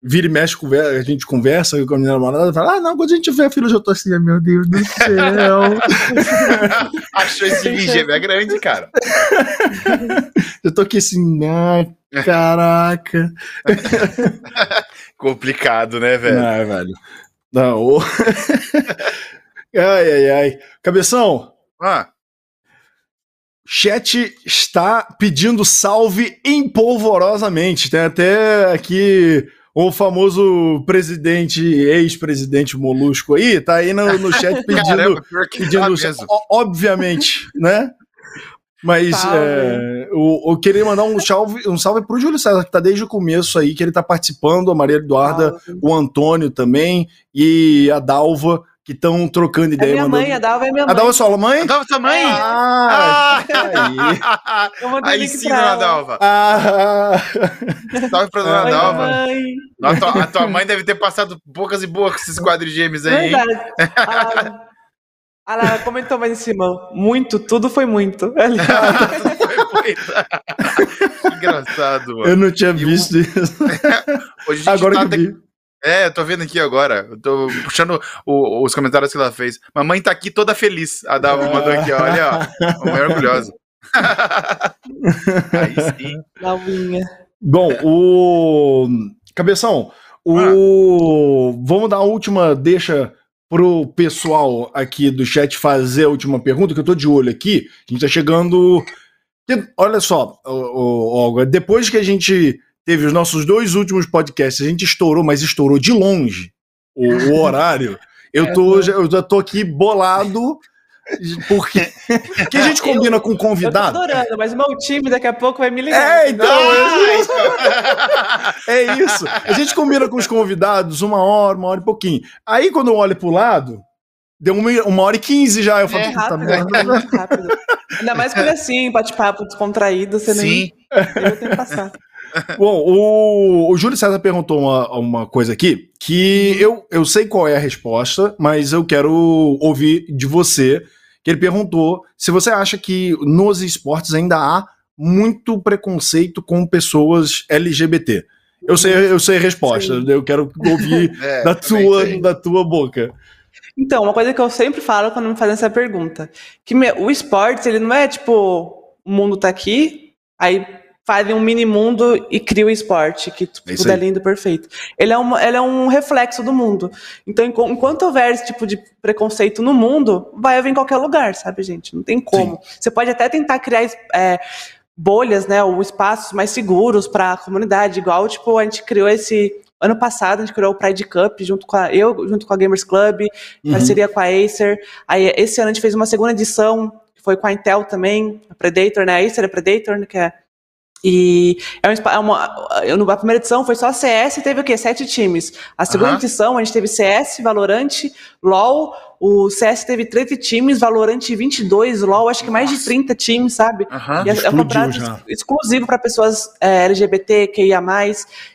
vira e mexe, a gente conversa com a minha namorada fala: Ah, não, quando a gente vê a filha, eu já tô assim, "Ah, meu Deus do céu.
Achou esse gêmeo é grande, cara.
eu tô aqui assim, ah, caraca.
Complicado, né, velho?
Não, velho. Não. ai, ai, ai. Cabeção,
Ah,
chat está pedindo salve empolvorosamente. Tem até aqui o famoso presidente, ex-presidente Molusco aí, tá aí no, no chat pedindo,
caramba, tá
pedindo obviamente, né? Mas
Salve.
é, eu, eu queria mandar um salve, um salve pro Júlio César, que tá desde o começo aí, que ele tá participando, a Maria Eduarda, o Antônio também e a Dalva, que estão trocando
É
ideia.
minha
mandando-
mãe, a Dalva é minha
A
mãe.
Dalva é sua mãe?
Dalva, sua mãe?
Ah,
Ah,
Eu mandei
aí
link
sim, dona. Dalva.
ah,
Salve pra dona
Oi,
Dalva. A tua, a tua mãe deve ter passado bocas e bocas esses quadrigêmeos aí?
Verdade. Ah, comentou mais em cima. Muito, tudo foi muito. Ela-
que engraçado, mano.
eu não tinha
E
visto isso.
Hoje a gente
Agora
tá
que vi.
É, eu tô vendo aqui agora. Eu tô puxando o- os comentários que ela fez. Mamãe tá aqui toda feliz. A Dava mandou aqui, ó, olha, ó. Mamãe orgulhosa. Aí sim.
Bom, o. Cabeção, o. Vamos dar a última deixa pro pessoal aqui do chat fazer a última pergunta, que eu tô de olho aqui. A gente tá chegando. Olha só, Olga, depois que a gente teve os nossos dois últimos podcasts, a gente estourou, mas estourou de longe o, o horário. Eu tô, já- eu já tô aqui bolado. Porque, porque a gente combina com
Eu tô
convidado.
adorando, mas o meu time daqui a pouco vai me ligar.
É, então,
Ah,
É isso. A gente combina com os convidados uma hora, uma hora e pouquinho. Aí quando eu olho pro lado, deu uma, uma hora e quinze já. Eu falo,
É,
puta
Rápido,
merda.
é muito rápido. Ainda mais quando é assim, bate-papo descontraído, você
Sim.
nem eu tenho que passar.
Bom, o, o Júlio César perguntou uma, uma coisa aqui que eu, eu sei qual é a resposta, mas eu quero ouvir de você. Que ele perguntou se você acha que nos esportes ainda há muito preconceito com pessoas LGBT. Eu sei, eu sei a resposta,
Sim.
eu quero ouvir
É,
da, tua,
sei.
da tua boca.
Então, uma coisa que eu sempre falo quando me fazem essa pergunta, que o esporte, ele não é tipo, o mundo tá aqui, aí fazem um mini mundo e cria o esporte, que
É
tipo, tudo é
aí.
lindo, perfeito. Ele é, uma, ele é um reflexo do mundo. Então, enqu- enquanto houver esse tipo de preconceito no mundo, vai haver em qualquer lugar, sabe, gente? Não tem como. Você pode até tentar criar é, bolhas, né, ou espaços mais seguros para a comunidade, igual, tipo, a gente criou esse ano passado, a gente criou o Pride Cup junto com a, eu, junto com a Gamers Club,
Uhum.
parceria com a Acer. Aí esse ano a gente fez uma segunda edição, que foi com a Intel também, a Predator, né? A Acer é Predator, né? Que é e é, um, espa- é uma, a primeira edição foi só CS e teve o quê? Sete times. A segunda
Aham.
edição a gente teve CS, Valorant, LoL. O CS teve 13 times, Valorant 22, LoL acho que mais de
Nossa.
30 times, sabe?
Aham.
E é, é um
já.
ex- exclusivo para pessoas é, LGBT, QIA.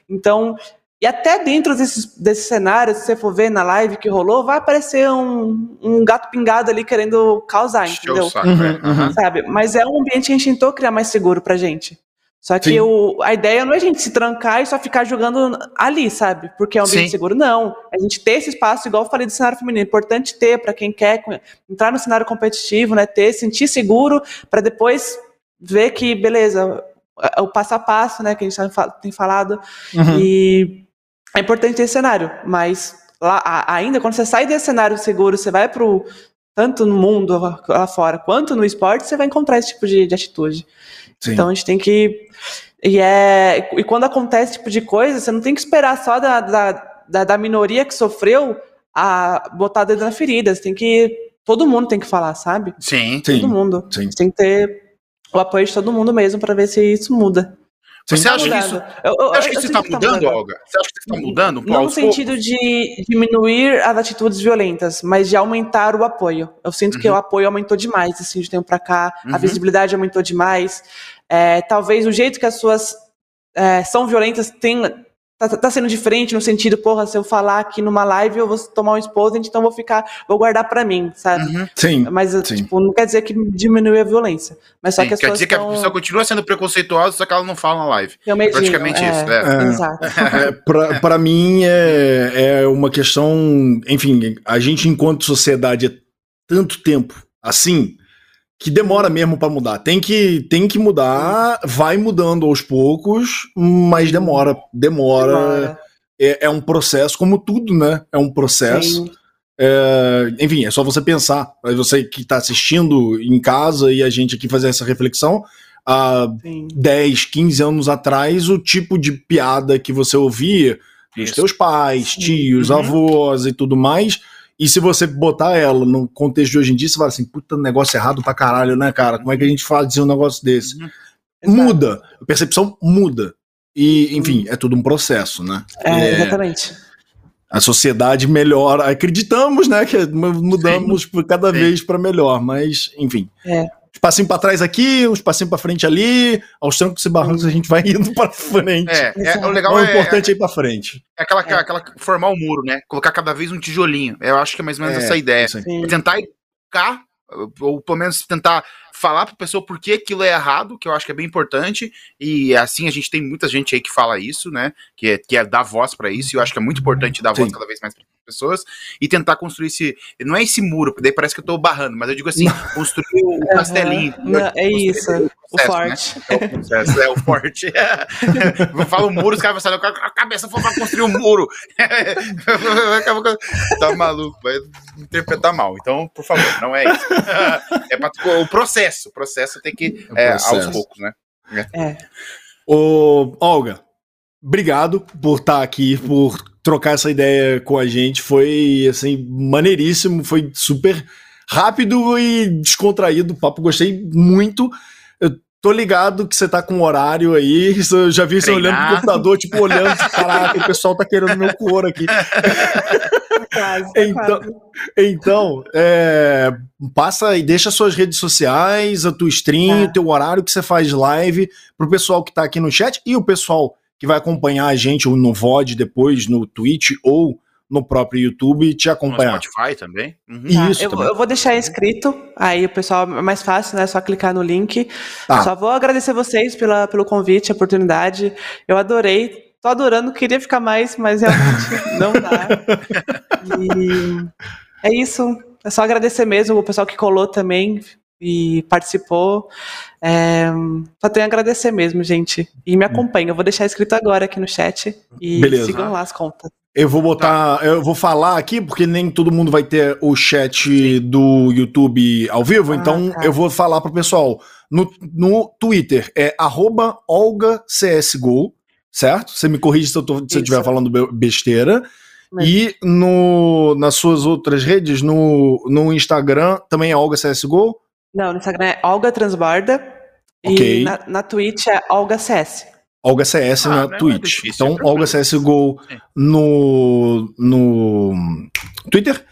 Então, e até dentro desses, desses cenários, se você for ver na live que rolou, vai aparecer um, um gato pingado ali querendo causar, entendeu?
saco,
Uhum,
é. Aham.
uhum.
Sabe? Mas é um ambiente que a gente tentou criar mais seguro pra gente. Só que a ideia não é a gente se trancar e só ficar jogando ali, sabe? Porque é um ambiente
Sim.
seguro, não. A gente ter esse espaço, igual eu falei do cenário feminino, é importante ter pra quem quer entrar no cenário competitivo, né? Ter, sentir seguro, pra depois ver que, beleza, é o passo a passo, né? Que a gente tá tem falado.
Uhum.
E é importante ter esse cenário, mas lá, ainda quando você sai desse cenário seguro, você vai pro tanto no mundo lá- lá fora quanto no esporte, você vai encontrar esse tipo de, de atitude.
Sim.
Então a gente tem que e é e quando acontece esse tipo de coisa, você não tem que esperar só da, da, da, da minoria que sofreu a botar o dedo na ferida. Você tem que todo mundo tem que falar, sabe?
Sim.
Sim.
Todo mundo.
sim.
Você tem que ter o apoio de todo mundo mesmo pra ver se isso muda.
Você
Tá
acha que
mudando.
isso,
Eu- eu-
você acha que isso
sinto
está
que tá
mudando. Olga? Você acha que isso está mudando?
Não no sentido de diminuir as atitudes violentas, mas de aumentar o apoio. Eu sinto que
Uhum.
o apoio aumentou demais, assim, de tempo pra cá.
Uhum.
A visibilidade aumentou demais. É, talvez o jeito que as suas é, são violentas tem, tá, tá sendo diferente no sentido, porra, se eu falar aqui numa live eu vou tomar um exposed, então eu vou ficar, vou guardar pra mim, sabe?
Uhum.
Sim.
Mas,
Sim.
tipo, não quer dizer que diminui a violência. Mas só
Sim,
que as
Quer
pessoas
dizer que a pessoa continua sendo preconceituosa, só que ela não fala na live.
tão medinho,
Praticamente
é,
isso, é.
É.
Exato.
É, pra, pra mim é, é uma questão. Enfim, a gente, enquanto sociedade, é tanto tempo assim que demora mesmo pra mudar. Tem que, tem que mudar, vai mudando aos poucos, mas demora. Demora.
Demora.
É, é um processo, como tudo, né? É um processo. É, enfim, é só você pensar. Você que está assistindo em casa e a gente aqui fazer essa reflexão. Há
Sim.
10, 15 anos atrás, o tipo de piada que você ouvia dos
Isso.
teus pais,
Sim.
tios,
Uhum.
avós e tudo mais. E se você botar ela no contexto de hoje em dia, você fala assim, puta, negócio errado pra caralho, né, cara? Como é que a gente fala dizer um negócio desse?
Uhum.
Muda, a percepção muda. E, enfim, é tudo um processo, né?
É,
É,
exatamente.
a sociedade melhora. Acreditamos, né, que mudamos por cada
Sim.
vez para melhor, mas, enfim.
É.
Um passinho para trás aqui, um passinho para frente ali, aos trancos e barrancos a gente vai indo para frente.
É, é, o legal
o
é,
importante é ir para frente.
é aquela,
É.
aquela formar o muro, né? Colocar cada vez um tijolinho. Eu acho que é mais ou menos
É,
essa ideia. É tentar educar ou pelo menos tentar falar para a pessoa por que aquilo é errado, que eu acho que é bem importante, e assim a gente tem muita gente aí que fala isso, né, que é, que é dar voz para isso, e eu acho que é muito importante dar Sim. voz cada vez mais para pessoas, e tentar construir esse, não é esse muro, porque daí parece que eu tô barrando, mas eu digo assim, construir o castelinho.
Não, é isso, o, processo,
o forte. Né? É o processo, é o forte. eu falo muro, os caras vão a cabeça foi para construir um muro. tá maluco, vai interpretar mal, então, por favor, não é isso. é para o processo, o processo tem que, é, aos poucos, né?
É.
Ô, Olga, obrigado por estar aqui, por trocar essa ideia com a gente. Foi, assim, maneiríssimo, foi super rápido e descontraído. O papo gostei muito. Eu tô ligado que você tá com horário aí. Eu já vi você olhando pro computador, tipo, olhando, caraca, o pessoal tá querendo meu couro aqui.
Quase,
então, quase. então é, passa e deixa suas redes sociais, a tua stream, o tá. teu horário que você faz live, pro pessoal que tá aqui no chat e o pessoal que vai acompanhar a gente ou no VOD depois, no Twitch ou no próprio YouTube te acompanhar. No
Spotify também?
Uhum. Tá, Isso, eu, também. eu, vou deixar inscrito, aí o pessoal é mais fácil, né? Só clicar no link. Tá. Só vou agradecer vocês pela, pelo convite, a oportunidade. Eu adorei, tô adorando, queria ficar mais, mas realmente não dá. E é isso. É só agradecer mesmo o pessoal que colou também e participou. É, só tenho a agradecer mesmo, gente. E me acompanhem. Eu vou deixar escrito agora aqui no chat e Beleza. sigam lá as contas.
Eu vou botar, tá. eu vou falar aqui, porque nem todo mundo vai ter o chat do YouTube ao vivo, ah, então tá. eu vou falar pro pessoal. No, no Twitter é OlgaCSGO, certo? Você me corrige se eu, tô, se eu estiver falando besteira. Mas... E no, nas suas outras redes, no, no Instagram também é OlgaCSGO?
Não, no Instagram é Olga Transborda. Okay. E na, na Twitch é Olga CS.
Olga CS ah, na é Twitch. É então, Olga CSGO no, no Twitter,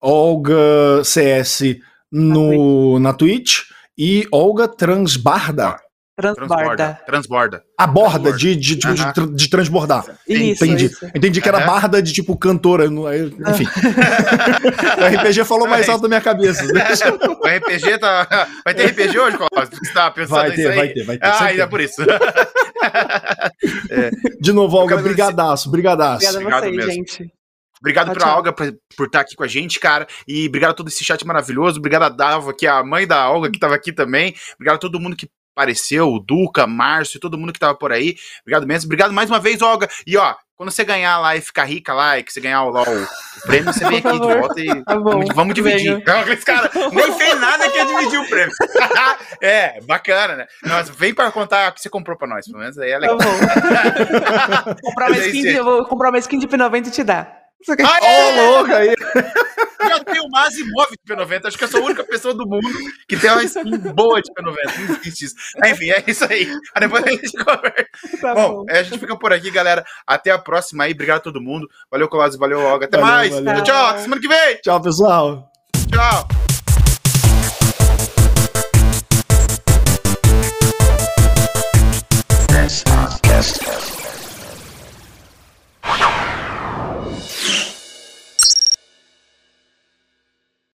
Olga CS no, na Twitch e Olga Transbarda
Transborda.
Transborda.
A borda, de, de, tipo, de, de, transbordar.
Isso,
Entendi.
Isso.
Entendi que era barda de tipo cantora. Enfim. o RPG falou mais alto da minha cabeça.
o RPG tá. Vai ter RPG hoje, Cláudio? Você tá pensando
vai ter, vai ter, vai ter. Ah,
ainda é por isso.
é. De novo, Olga, brigadaço, brigadaço.
Obrigada a vocês, gente.
Obrigado pra Olga por, por estar aqui com a gente, cara. E obrigado a todo esse chat maravilhoso. Obrigado a Dava, que é a mãe da Olga, que estava aqui também. Obrigado a todo mundo que apareceu, o Duca, Márcio, todo mundo que tava por aí. Obrigado mesmo. Obrigado mais uma vez, Olga. E ó, quando você ganhar lá e ficar rica lá, e que você ganhar o, o, o prêmio, você vem aqui de volta e tá vamos, vamos, dividir. Esse cara nem fez nada que ia dividir o prêmio. é, bacana, né? Mas vem para contar o que você comprou para nós, pelo menos aí é legal. Tá
bom. comprar uma skin, eu vou comprar uma skin de P90 e te dar.
Ah, é! Oh, louco aí!
Eu tenho o Mazimov de P90. Acho que eu sou a única pessoa do mundo que tem uma skin boa de P90. Não existe isso. Enfim, é isso aí. Aí depois a gente conversa. Tá bom, bom. a gente fica por aqui, galera. Até a próxima aí. Obrigado a todo mundo. Valeu, Colosio. Valeu, Olga. Até valeu, mais. Valeu. Tchau, tchau. Até semana que vem.
Tchau, pessoal.
Tchau.